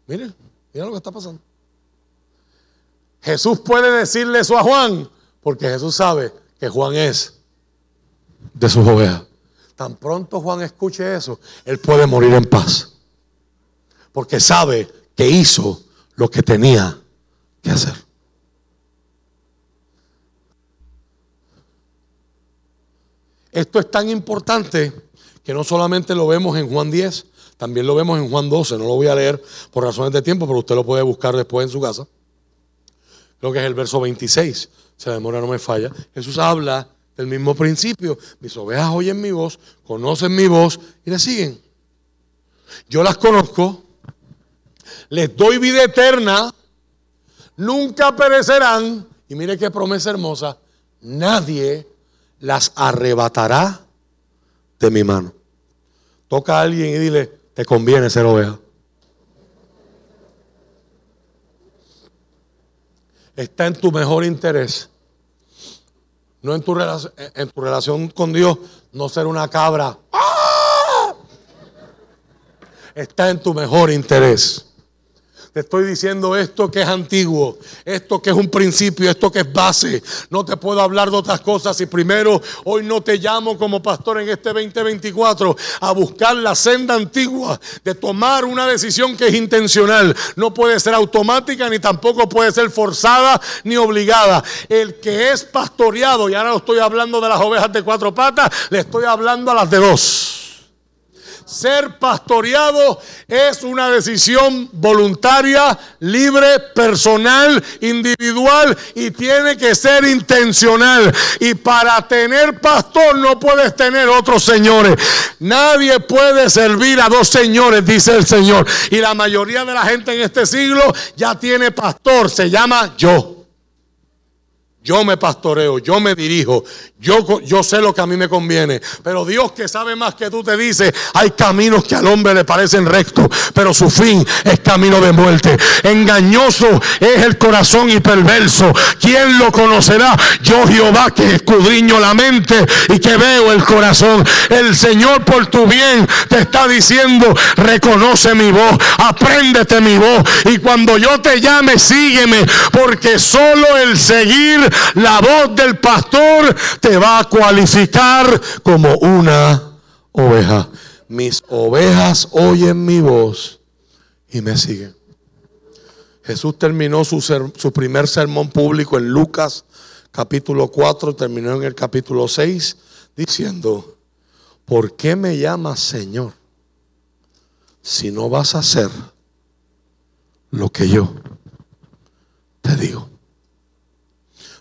Miren, miren lo que está pasando. Jesús puede decirle eso a Juan, porque Jesús sabe que Juan es de sus ovejas. Tan pronto Juan escuche eso, él puede morir en paz. Porque sabe que hizo lo que tenía que hacer. Esto es tan importante que no solamente lo vemos en Juan 10, también lo vemos en Juan 12. No lo voy a leer por razones de tiempo, pero usted lo puede buscar después en su casa. Creo que es el verso 26. Si la memoria no me falla. Jesús habla del mismo principio. Mis ovejas oyen mi voz, conocen mi voz y le siguen. Yo las conozco, les doy vida eterna nunca perecerán. Y mire qué promesa hermosa. Nadie las arrebatará de mi mano. Toca a alguien y dile, te conviene ser oveja. Está en tu mejor interés. No en tu, en tu relación con Dios, no ser una cabra. ¡Ah! Está en tu mejor interés te estoy diciendo esto que es antiguo, esto que es un principio, esto que es base. No te puedo hablar de otras cosas y primero hoy no te llamo como pastor en este 2024 a buscar la senda antigua de tomar una decisión que es intencional. No puede ser automática ni tampoco puede ser forzada ni obligada. El que es pastoreado, y ahora no estoy hablando de las ovejas de cuatro patas, le estoy hablando a las de dos Ser pastoreado es una decisión voluntaria, libre, personal, individual y tiene que ser intencional. Y para tener pastor no puedes tener otros señores. Nadie puede servir a dos señores, dice el Señor. Y la mayoría de la gente en este siglo ya tiene pastor, se llama yo. Yo me pastoreo, yo me dirijo, yo, yo sé lo que a mí me conviene. Pero Dios que sabe más que tú te dice, hay caminos que al hombre le parecen rectos, pero su fin es camino de muerte. Engañoso es el corazón y perverso. ¿Quién lo conocerá? Yo Jehová que escudriño la mente y que veo el corazón. El Señor por tu bien te está diciendo, reconoce mi voz, apréndete mi voz. Y cuando yo te llame, sígueme, porque solo el seguir la voz del pastor te va a cualificar como una oveja. Mis ovejas oyen mi voz y me siguen. Jesús terminó su, su primer sermón público en Lucas capítulo 4, terminó en el capítulo 6 diciendo, ¿por qué me llamas Señor si no vas a hacer lo que yo te digo?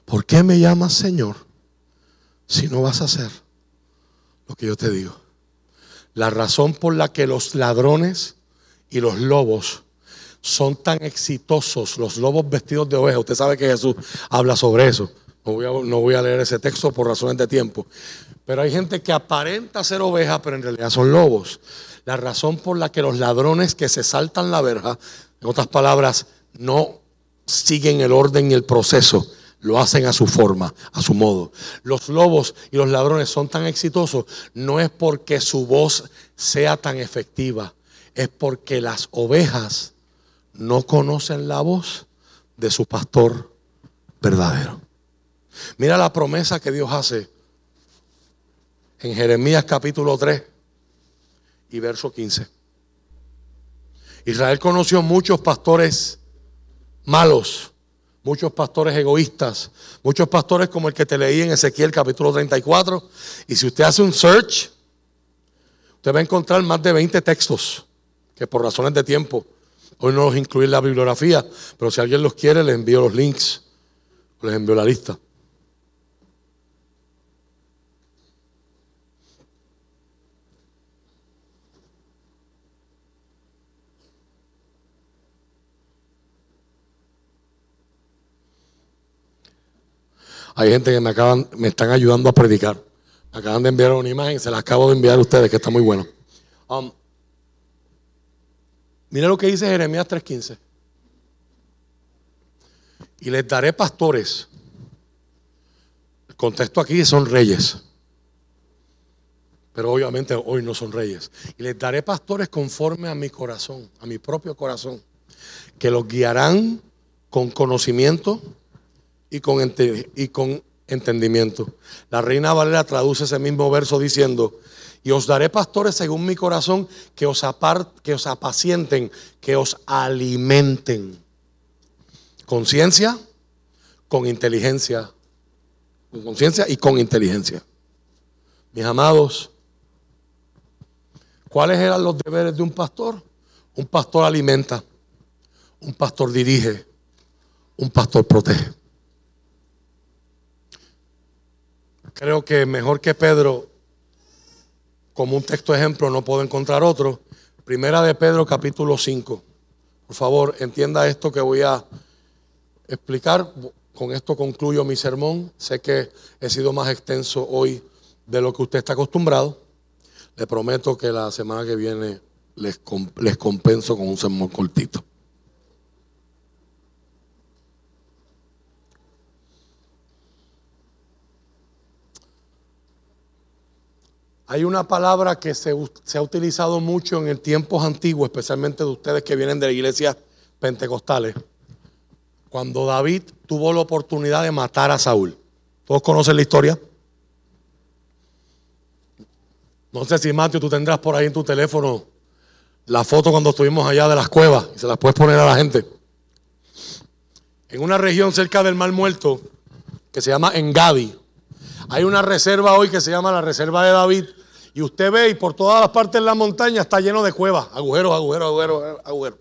¿Por qué me llamas Señor si no vas a hacer lo que yo te digo? La razón por la que los ladrones y los lobos son tan exitosos, los lobos vestidos de oveja, usted sabe que Jesús habla sobre eso. No voy, a, no voy a leer ese texto por razones de tiempo. Pero hay gente que aparenta ser oveja, pero en realidad son lobos. La razón por la que los ladrones que se saltan la verja, en otras palabras, no siguen el orden y el proceso, lo hacen a su forma, a su modo. Los lobos y los ladrones son tan exitosos, no es porque su voz sea tan efectiva, es porque las ovejas no conocen la voz de su pastor verdadero. Mira la promesa que Dios hace en Jeremías capítulo 3 y verso 15. Israel conoció muchos pastores malos, muchos pastores egoístas, muchos pastores como el que te leí en Ezequiel capítulo 34. Y si usted hace un search, usted va a encontrar más de 20 textos que por razones de tiempo, hoy no los incluí en la bibliografía, pero si alguien los quiere, les envío los links, les envío la lista. Hay gente que me acaban, me están ayudando a predicar. Me acaban de enviar una imagen, se la acabo de enviar a ustedes, que está muy bueno. Um, mira lo que dice Jeremías 3:15. Y les daré pastores. El contexto aquí son reyes. Pero obviamente hoy no son reyes. Y les daré pastores conforme a mi corazón, a mi propio corazón, que los guiarán con conocimiento y con, ente- y con entendimiento. La reina Valera traduce ese mismo verso diciendo, y os daré pastores según mi corazón que os, apar- que os apacienten, que os alimenten. Conciencia, con inteligencia. Con conciencia y con inteligencia. Mis amados, ¿cuáles eran los deberes de un pastor? Un pastor alimenta, un pastor dirige, un pastor protege. Creo que mejor que Pedro, como un texto ejemplo, no puedo encontrar otro. Primera de Pedro, capítulo 5. Por favor, entienda esto que voy a explicar. Con esto concluyo mi sermón. Sé que he sido más extenso hoy de lo que usted está acostumbrado. Le prometo que la semana que viene les, les compenso con un sermón cortito. Hay una palabra que se, ha utilizado mucho en el tiempos antiguos, especialmente de ustedes que vienen de la iglesia pentecostales. Cuando David tuvo la oportunidad de matar a Saúl. ¿Todos conocen la historia? No sé si Mateo tú tendrás por ahí en tu teléfono la foto cuando estuvimos allá de las cuevas y se las puedes poner a la gente. En una región cerca del Mar Muerto que se llama Engadi. Hay una reserva hoy que se llama la Reserva de David Y usted ve y por todas las partes de la montaña está lleno de cuevas, agujeros, agujeros, agujeros, agujeros.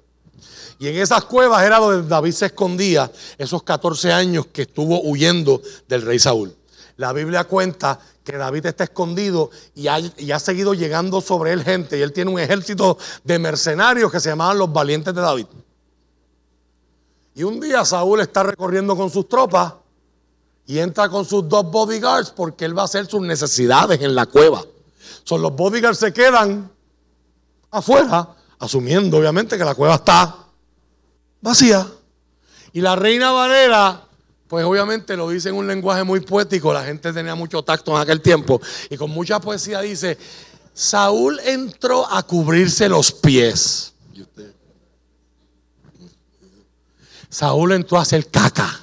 Y en esas cuevas era donde David se escondía esos 14 años que estuvo huyendo del rey Saúl. La Biblia cuenta que David está escondido y ha, y ha seguido llegando sobre él gente. Y él tiene un ejército de mercenarios que se llamaban los valientes de David. Y un día Saúl está recorriendo con sus tropas y entra con sus dos bodyguards porque él va a hacer sus necesidades en la cueva. Son los bodyguards se quedan afuera, asumiendo obviamente que la cueva está vacía. Y la reina Valera, pues obviamente lo dice en un lenguaje muy poético, la gente tenía mucho tacto en aquel tiempo, y con mucha poesía dice, Saúl entró a cubrirse los pies. ¿Y usted? Saúl entró a hacer caca.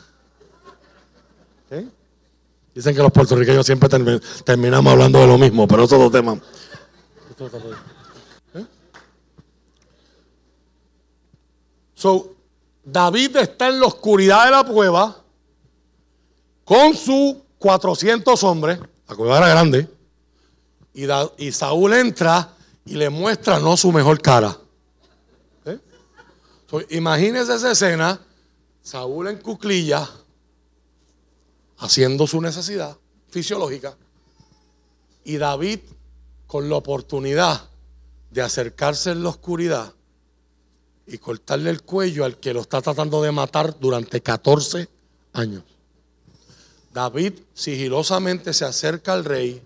Dicen que los puertorriqueños siempre termi- terminamos hablando de lo mismo, pero eso es otro tema. ¿Eh? So, David está en la oscuridad de la cueva con sus 400 hombres. La cueva era grande. Y, Da- y Saúl entra y le muestra no su mejor cara. ¿Eh? So, imagínese esa escena. Saúl en cuclilla haciendo su necesidad fisiológica. Y David con la oportunidad de acercarse en la oscuridad y cortarle el cuello al que lo está tratando de matar durante 14 años. David sigilosamente se acerca al rey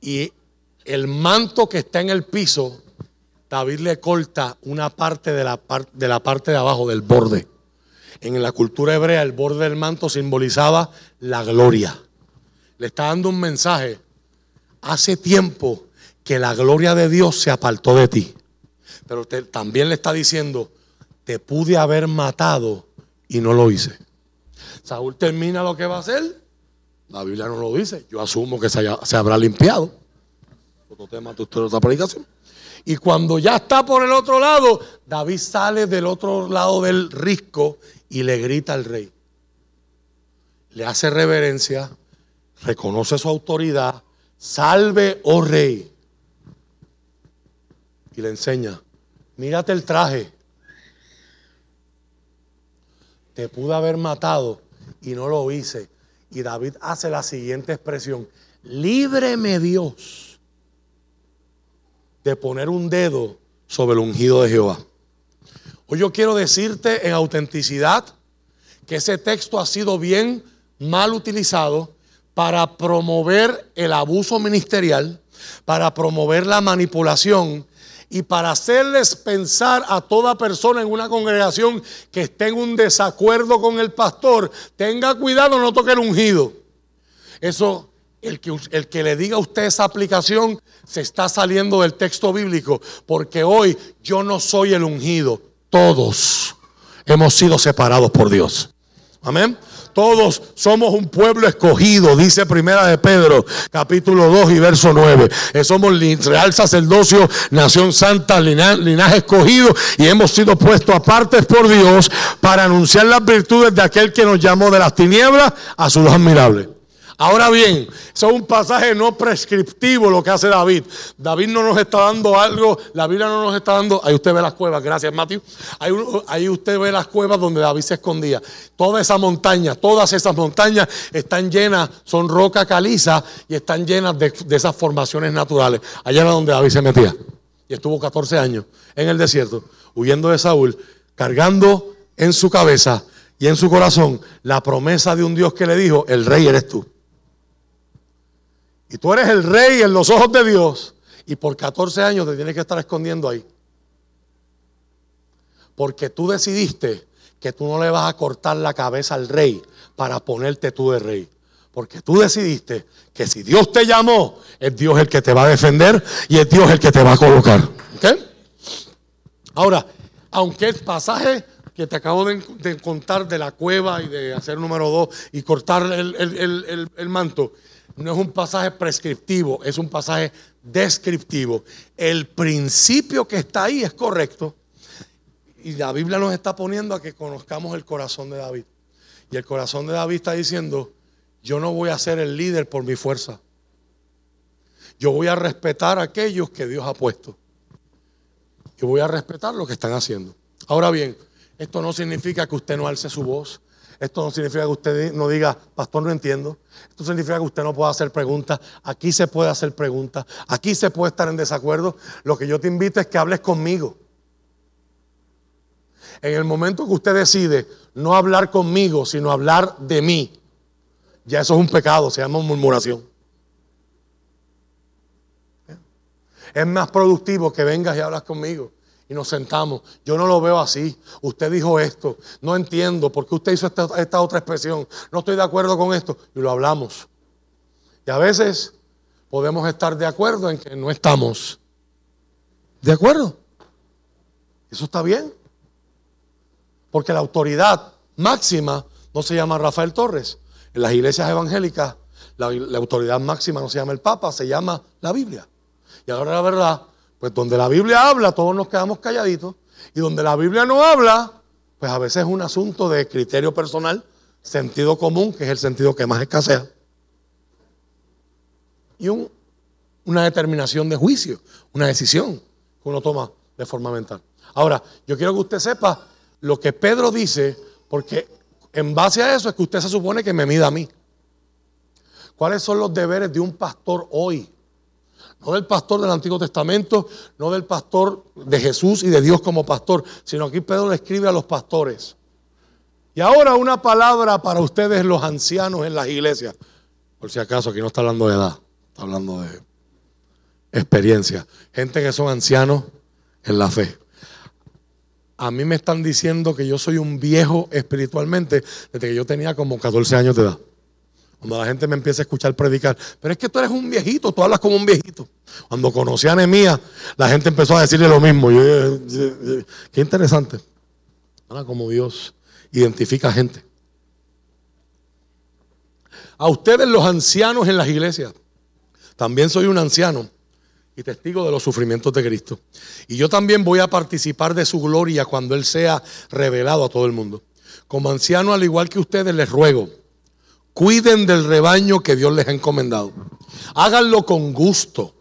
y el manto que está en el piso, David le corta una parte de la, de la parte de abajo, del borde. En la cultura hebrea el borde del manto simbolizaba la gloria. Le está dando un mensaje. Hace tiempo que la gloria de Dios se apartó de ti. Pero te- también le está diciendo, te pude haber matado y no lo hice. Saúl termina lo que va a hacer. La Biblia no lo dice. Yo asumo que se, se habrá limpiado. Otro tema de otra predicación. Y cuando ya está por el otro lado, David sale del otro lado del risco y le grita al rey. Le hace reverencia, reconoce su autoridad, salve, oh rey. Y le enseña, mírate el traje. Te pude haber matado y no lo hice. Y David hace la siguiente expresión, líbreme Dios de poner un dedo sobre el ungido de Jehová. Hoy yo quiero decirte en autenticidad que ese texto ha sido bien mal utilizado para promover el abuso ministerial, para promover la manipulación y para hacerles pensar a toda persona en una congregación que esté en un desacuerdo con el pastor, tenga cuidado, no toque el ungido. Eso, el que, el que le diga a usted esa aplicación se está saliendo del texto bíblico, porque hoy yo no soy el ungido, todos hemos sido separados por Dios. Amén. Todos somos un pueblo escogido, dice Primera de Pedro, capítulo 2 y verso 9. Eh, Somos real sacerdocio, nación santa, lina- linaje escogido y hemos sido puestos aparte por Dios para anunciar las virtudes de aquel que nos llamó de las tinieblas a su luz admirable. Ahora bien, eso es un pasaje no prescriptivo lo que hace David. David no nos está dando algo, la Biblia no nos está dando. Ahí usted ve las cuevas, gracias Matthew. Ahí, usted ve las cuevas donde David se escondía. Toda esa montaña, todas esas montañas están llenas, son roca caliza y están llenas de, de esas formaciones naturales. Allá era donde David se metía. Y estuvo 14 años en el desierto, huyendo de Saúl, cargando en su cabeza y en su corazón la promesa de un Dios que le dijo, el rey eres tú. Y tú eres el rey en los ojos de Dios. Y por 14 años te tienes que estar escondiendo ahí. Porque tú decidiste que tú no le vas a cortar la cabeza al rey para ponerte tú de rey. Porque tú decidiste que si Dios te llamó, es Dios el que te va a defender y es Dios el que te va a colocar. Ahora, aunque el pasaje que te acabo de, de contar de la cueva y de hacer número dos y cortar el- el- el- el manto, no es un pasaje prescriptivo, es un pasaje descriptivo. El principio que está ahí es correcto. Y la Biblia nos está poniendo a que conozcamos el corazón de David. Y el corazón de David está diciendo, yo no voy a ser el líder por mi fuerza. Yo voy a respetar a aquellos que Dios ha puesto. Y voy a respetar lo que están haciendo. Ahora bien, esto no significa que usted no alce su voz. Esto no significa que usted no diga, pastor, no entiendo. Esto significa que usted no pueda hacer preguntas. Aquí se puede hacer preguntas. Aquí se puede estar en desacuerdo. Lo que yo te invito es que hables conmigo. En el momento que usted decide no hablar conmigo, sino hablar de mí, ya eso es un pecado, se llama murmuración. Es más productivo que vengas y hablas conmigo y nos sentamos. Yo no lo veo así. Usted dijo esto. No entiendo por qué usted hizo esta, esta, otra expresión. No estoy de acuerdo con esto. Y lo hablamos. Y a veces podemos estar de acuerdo en que no estamos de acuerdo. Eso está bien. Porque la autoridad máxima no se llama Rafael Torres. En las iglesias evangélicas la, la autoridad máxima no se llama el Papa, se llama la Biblia. Y ahora la verdad, pues donde la Biblia habla, todos nos quedamos calladitos. Y donde la Biblia no habla, pues a veces es un asunto de criterio personal, sentido común, que es el sentido que más escasea. Y un, una determinación de juicio, una decisión que uno toma de forma mental. Ahora, yo quiero que usted sepa lo que Pedro dice, porque en base a eso es que usted se supone que me mida a mí. ¿Cuáles son los deberes de un pastor hoy? No del pastor del Antiguo Testamento, no del pastor de Jesús y de Dios como pastor, sino aquí Pedro le escribe a los pastores. Y ahora una palabra para ustedes los ancianos en las iglesias. Por si acaso, aquí no está hablando de edad, está hablando de experiencia. Gente que son ancianos en la fe. A mí me están diciendo que yo soy un viejo espiritualmente desde que yo tenía como 14 años de edad. Cuando la gente me empieza a escuchar predicar, pero es que tú eres un viejito, tú hablas como un viejito. Cuando conocí a Nehemías, la gente empezó a decirle lo mismo. Qué interesante. Ahora, como Dios identifica gente. A ustedes, los ancianos en las iglesias, también soy un anciano y testigo de los sufrimientos de Cristo. Y yo también voy a participar de su gloria cuando Él sea revelado a todo el mundo. Como anciano, al igual que ustedes, les ruego Cuiden del rebaño que Dios les ha encomendado. Háganlo con gusto,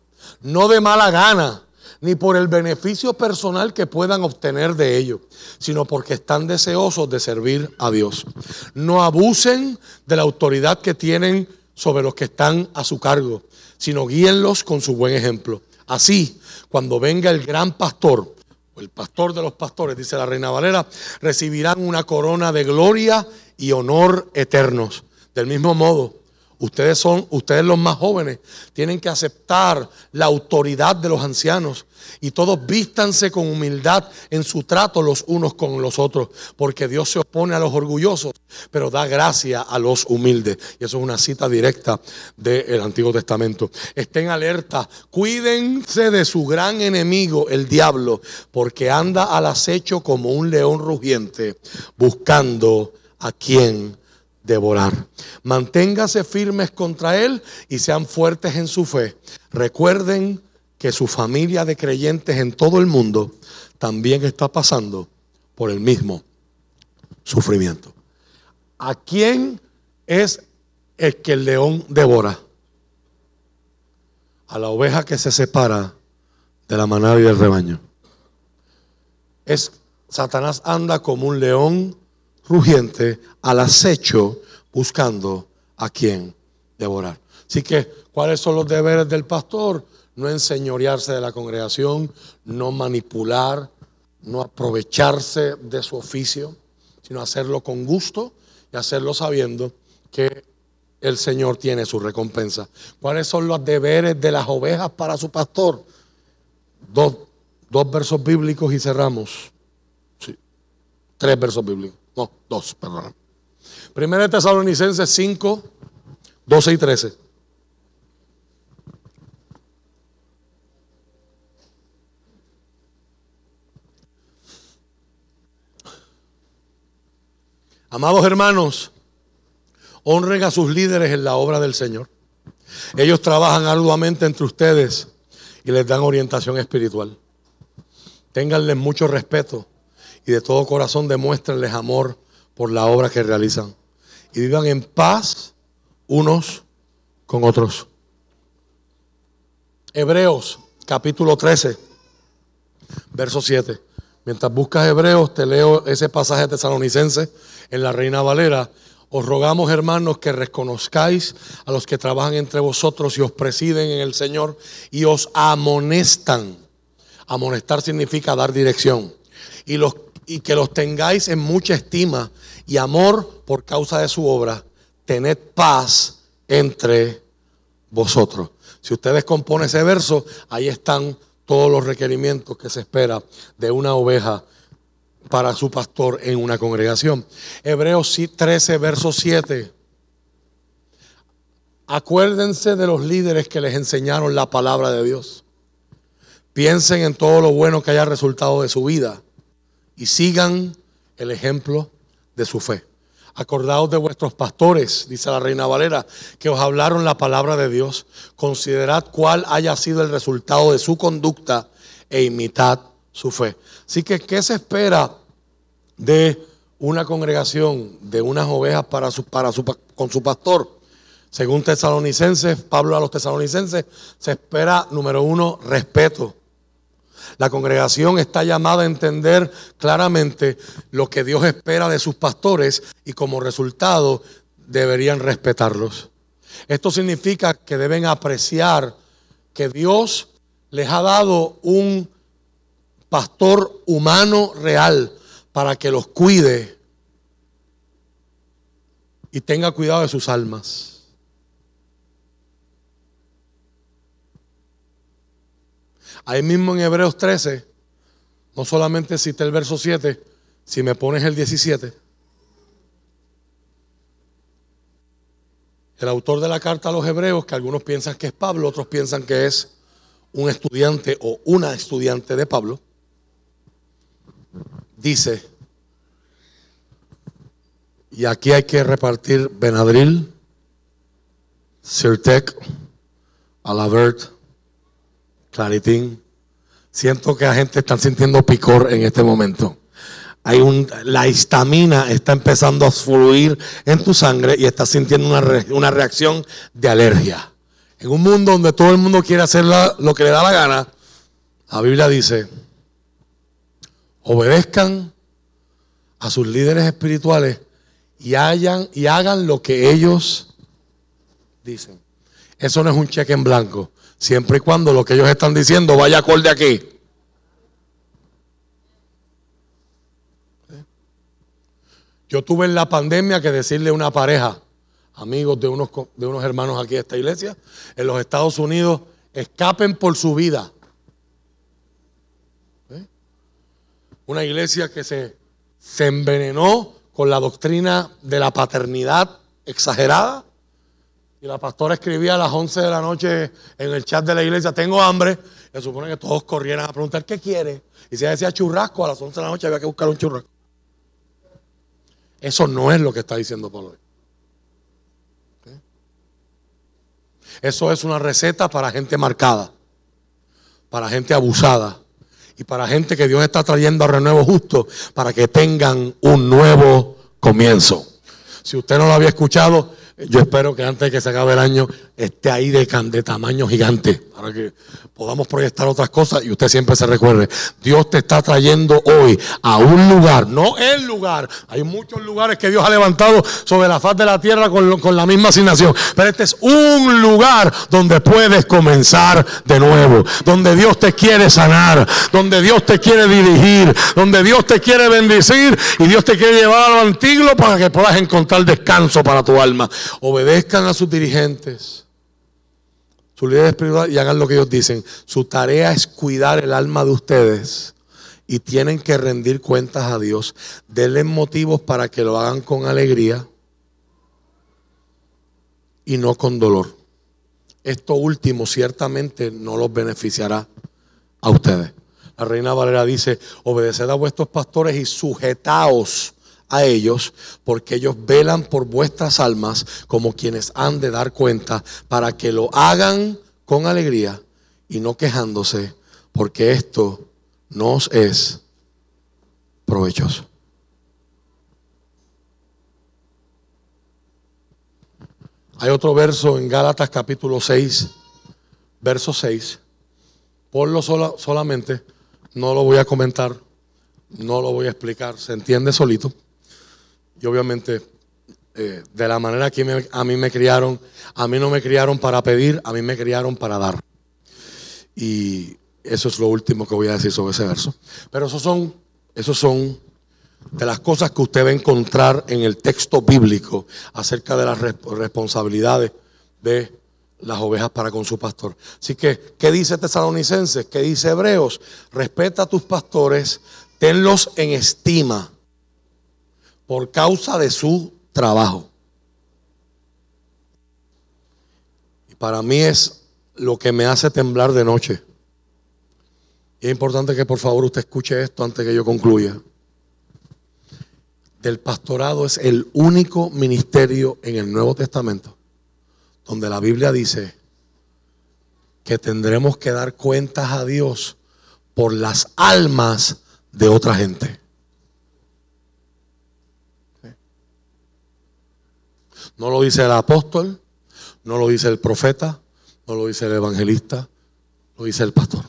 no de mala gana, ni por el beneficio personal que puedan obtener de ello, sino porque están deseosos de servir a Dios. No abusen de la autoridad que tienen sobre los que están a su cargo, sino guíenlos con su buen ejemplo. Así, cuando venga el gran pastor, el pastor de los pastores, dice la reina Valera, recibirán una corona de gloria y honor eternos. Del mismo modo, ustedes son, ustedes los más jóvenes, tienen que aceptar la autoridad de los ancianos y todos vístanse con humildad en su trato los unos con los otros, porque Dios se opone a los orgullosos, pero da gracia a los humildes. Y eso es una cita directa del Antiguo Testamento. Estén alerta, cuídense de su gran enemigo, el diablo, porque anda al acecho como un león rugiente, buscando a quien devorar. Manténgase firmes contra Él y sean fuertes en su fe. Recuerden que su familia de creyentes en todo el mundo también está pasando por el mismo sufrimiento. ¿A quién es el que el león devora? A la oveja que se separa de la manada y del rebaño. Es Satanás anda como un león rugiente al acecho buscando a quien devorar. Así que, ¿cuáles son los deberes del pastor? No enseñorearse de la congregación, no manipular, no aprovecharse de su oficio, sino hacerlo con gusto y hacerlo sabiendo que el Señor tiene su recompensa. ¿Cuáles son los deberes de las ovejas para su pastor? Dos, dos versos bíblicos y cerramos. Sí, tres versos bíblicos. No, dos, perdón. Primera de Tesalonicenses 5, 12 y 13. Amados hermanos, honren a sus líderes en la obra del Señor. Ellos trabajan arduamente entre ustedes y les dan orientación espiritual. Ténganles mucho respeto y de todo corazón demuéstrenles amor por la obra que realizan. Y vivan en paz unos con otros. Hebreos capítulo 13, verso 7. Mientras buscas Hebreos, te leo ese pasaje tesalonicense en la Reina Valera. Os rogamos, hermanos, que reconozcáis a los que trabajan entre vosotros y os presiden en el Señor y os amonestan. Amonestar significa dar dirección. Y, los, y que los tengáis en mucha estima y amor por causa de su obra. Tened paz entre vosotros. Si ustedes componen ese verso, ahí están todos los requerimientos que se espera de una oveja para su pastor en una congregación. Hebreos 13, verso 7. Acuérdense de los líderes que les enseñaron la palabra de Dios. Piensen en todo lo bueno que haya resultado de su vida y sigan el ejemplo de su fe. Acordaos de vuestros pastores, dice la reina Valera, que os hablaron la palabra de Dios. Considerad cuál haya sido el resultado de su conducta e imitad su fe. Así que, ¿qué se espera de una congregación, de unas ovejas para su, para su, con su pastor? Según tesalonicenses, Pablo a los tesalonicenses, se espera, número uno, respeto. La congregación está llamada a entender claramente lo que Dios espera de sus pastores y como resultado deberían respetarlos. Esto significa que deben apreciar que Dios les ha dado un pastor humano real para que los cuide y tenga cuidado de sus almas. Ahí mismo en Hebreos 13, no solamente cité el verso 7, si me pones el 17. El autor de la carta a los hebreos, que algunos piensan que es Pablo, otros piensan que es un estudiante o una estudiante de Pablo, dice, y aquí hay que repartir Benadryl, Sirtec, Alabert, Claritín. Siento que la gente está sintiendo picor en este momento. Hay un, la histamina está empezando a fluir en tu sangre y estás sintiendo una, una reacción de alergia. En un mundo donde todo el mundo quiere hacer lo que le da la gana, la Biblia dice, obedezcan a sus líderes espirituales y, hagan lo que ellos dicen. Eso no es un cheque en blanco. Siempre y cuando lo que ellos están diciendo vaya acorde aquí. Yo tuve en la pandemia que decirle a una pareja, amigos de unos, de unos hermanos aquí de esta iglesia, en los Estados Unidos, escapen por su vida. ¿Eh? Una iglesia que se, se envenenó con la doctrina de la paternidad exagerada y la pastora escribía a las 11 de la noche en el chat de la iglesia, tengo hambre. Se supone que todos corrieran a preguntar, ¿qué quiere? Y si ella decía churrasco, a las 11 de la noche había que buscar un churrasco. Eso no es lo que está diciendo Pablo. Eso es una receta para gente marcada, para gente abusada y para gente que Dios está trayendo a renuevo justo para que tengan un nuevo comienzo. Si usted no lo había escuchado, yo espero que antes de que se acabe el año esté ahí de, de tamaño gigante para que podamos proyectar otras cosas y usted siempre se recuerde. Dios te está trayendo hoy a un lugar, no el lugar. Hay muchos lugares que Dios ha levantado sobre la faz de la tierra con, con la misma asignación. Pero este es un lugar donde puedes comenzar de nuevo. Donde Dios te quiere sanar. Donde Dios te quiere dirigir. Donde Dios te quiere bendecir. Y Dios te quiere llevar a lo antiguo para que puedas encontrar descanso para tu alma. Obedezcan a sus dirigentes, sus líderes espirituales y hagan lo que ellos dicen. Su tarea es cuidar el alma de ustedes y tienen que rendir cuentas a Dios. Denle motivos para que lo hagan con alegría y no con dolor. Esto último ciertamente no los beneficiará a ustedes. La reina Valera dice, obedeced a vuestros pastores y sujetaos a ellos, porque ellos velan por vuestras almas como quienes han de dar cuenta, para que lo hagan con alegría y no quejándose, porque esto nos es provechoso. Hay otro verso en Gálatas capítulo 6, verso 6. Ponlo sola- solamente, no lo voy a comentar, no lo voy a explicar, se entiende solito. Y obviamente, eh, de la manera que a mí me criaron, a mí no me criaron para pedir, a mí me criaron para dar. Y eso es lo último que voy a decir sobre ese verso. Pero esos son, esos son de las cosas que usted va a encontrar en el texto bíblico acerca de las resp- responsabilidades de las ovejas para con su pastor. Así que, ¿qué dice Tesalonicenses? ¿Qué dice Hebreos? Respeta a tus pastores, tenlos en estima por causa de su trabajo. Y para mí es lo que me hace temblar de noche. Y es importante que por favor usted escuche esto antes que yo concluya. Del pastorado es el único ministerio en el Nuevo Testamento donde la Biblia dice que tendremos que dar cuentas a Dios por las almas de otra gente. No lo dice el apóstol, no lo dice el profeta, no lo dice el evangelista, lo dice el pastor.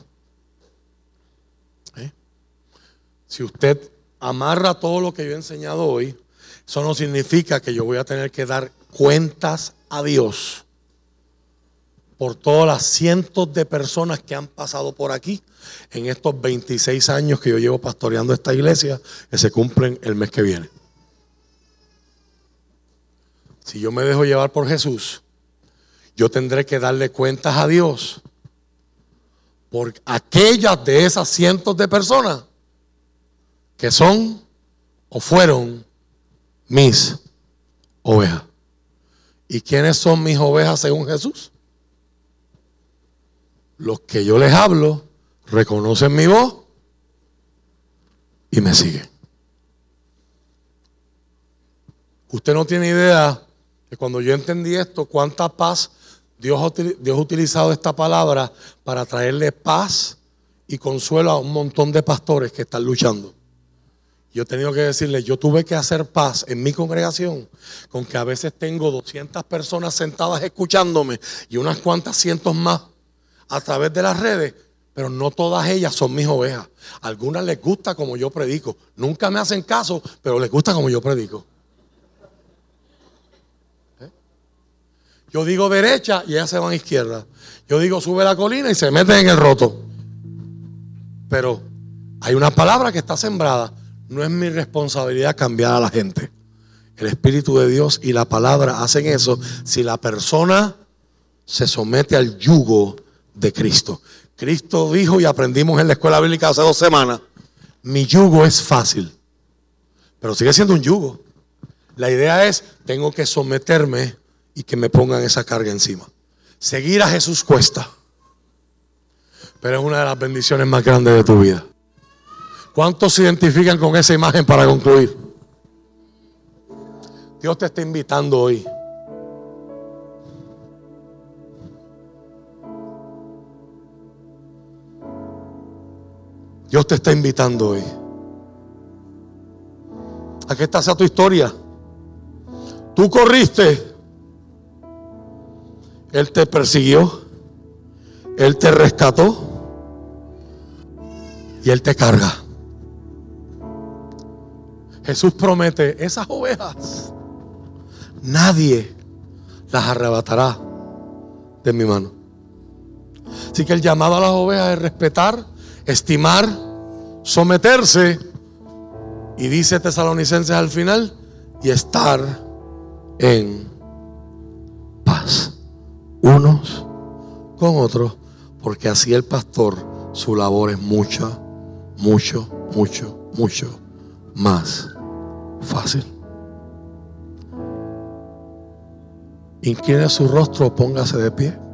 ¿Eh? Si usted amarra todo lo que yo he enseñado hoy, eso no significa que yo voy a tener que dar cuentas a Dios por todas las cientos de personas que han pasado por aquí en estos 26 años que yo llevo pastoreando esta iglesia, que se cumplen el mes que viene. Si yo me dejo llevar por Jesús, yo tendré que darle cuentas a Dios por aquellas de esas cientos de personas que son o fueron mis ovejas. ¿Y quiénes son mis ovejas según Jesús? Los que yo les hablo reconocen mi voz y me siguen. Usted no tiene idea de cuando yo entendí esto, cuánta paz Dios Dios ha utilizado esta palabra para traerle paz y consuelo a un montón de pastores que están luchando. Yo he tenido que decirle, yo tuve que hacer paz en mi congregación con que a veces tengo 200 personas sentadas escuchándome y unas cuantas cientos más a través de las redes, pero no todas ellas son mis ovejas. Algunas les gusta como yo predico. Nunca me hacen caso, pero les gusta como yo predico. Yo digo derecha y ellas se van a izquierda. Yo digo sube la colina y se meten en el roto. Pero hay una palabra que está sembrada. No es mi responsabilidad cambiar a la gente. El Espíritu de Dios y la palabra hacen eso si la persona se somete al yugo de Cristo. Cristo dijo y aprendimos en la escuela bíblica hace dos semanas, mi yugo es fácil, pero sigue siendo un yugo. La idea es, tengo que someterme y que me pongan esa carga encima. Seguir a Jesús cuesta, pero es una de las bendiciones más grandes de tu vida. ¿Cuántos se identifican con esa imagen para concluir? Dios te está invitando hoy. Dios te está invitando hoy. A que esta sea tu historia. Tú corriste. Él te persiguió. Él te rescató. Y Él te carga. Jesús promete, esas ovejas, nadie las arrebatará de mi mano. Así que el llamado a las ovejas es respetar, estimar, someterse. Y dice Tesalonicenses al final, y estar en paz, unos con otros, porque así el pastor, su labor es mucha, mucho, mucho, mucho más fácil. Incline su rostro, póngase de pie.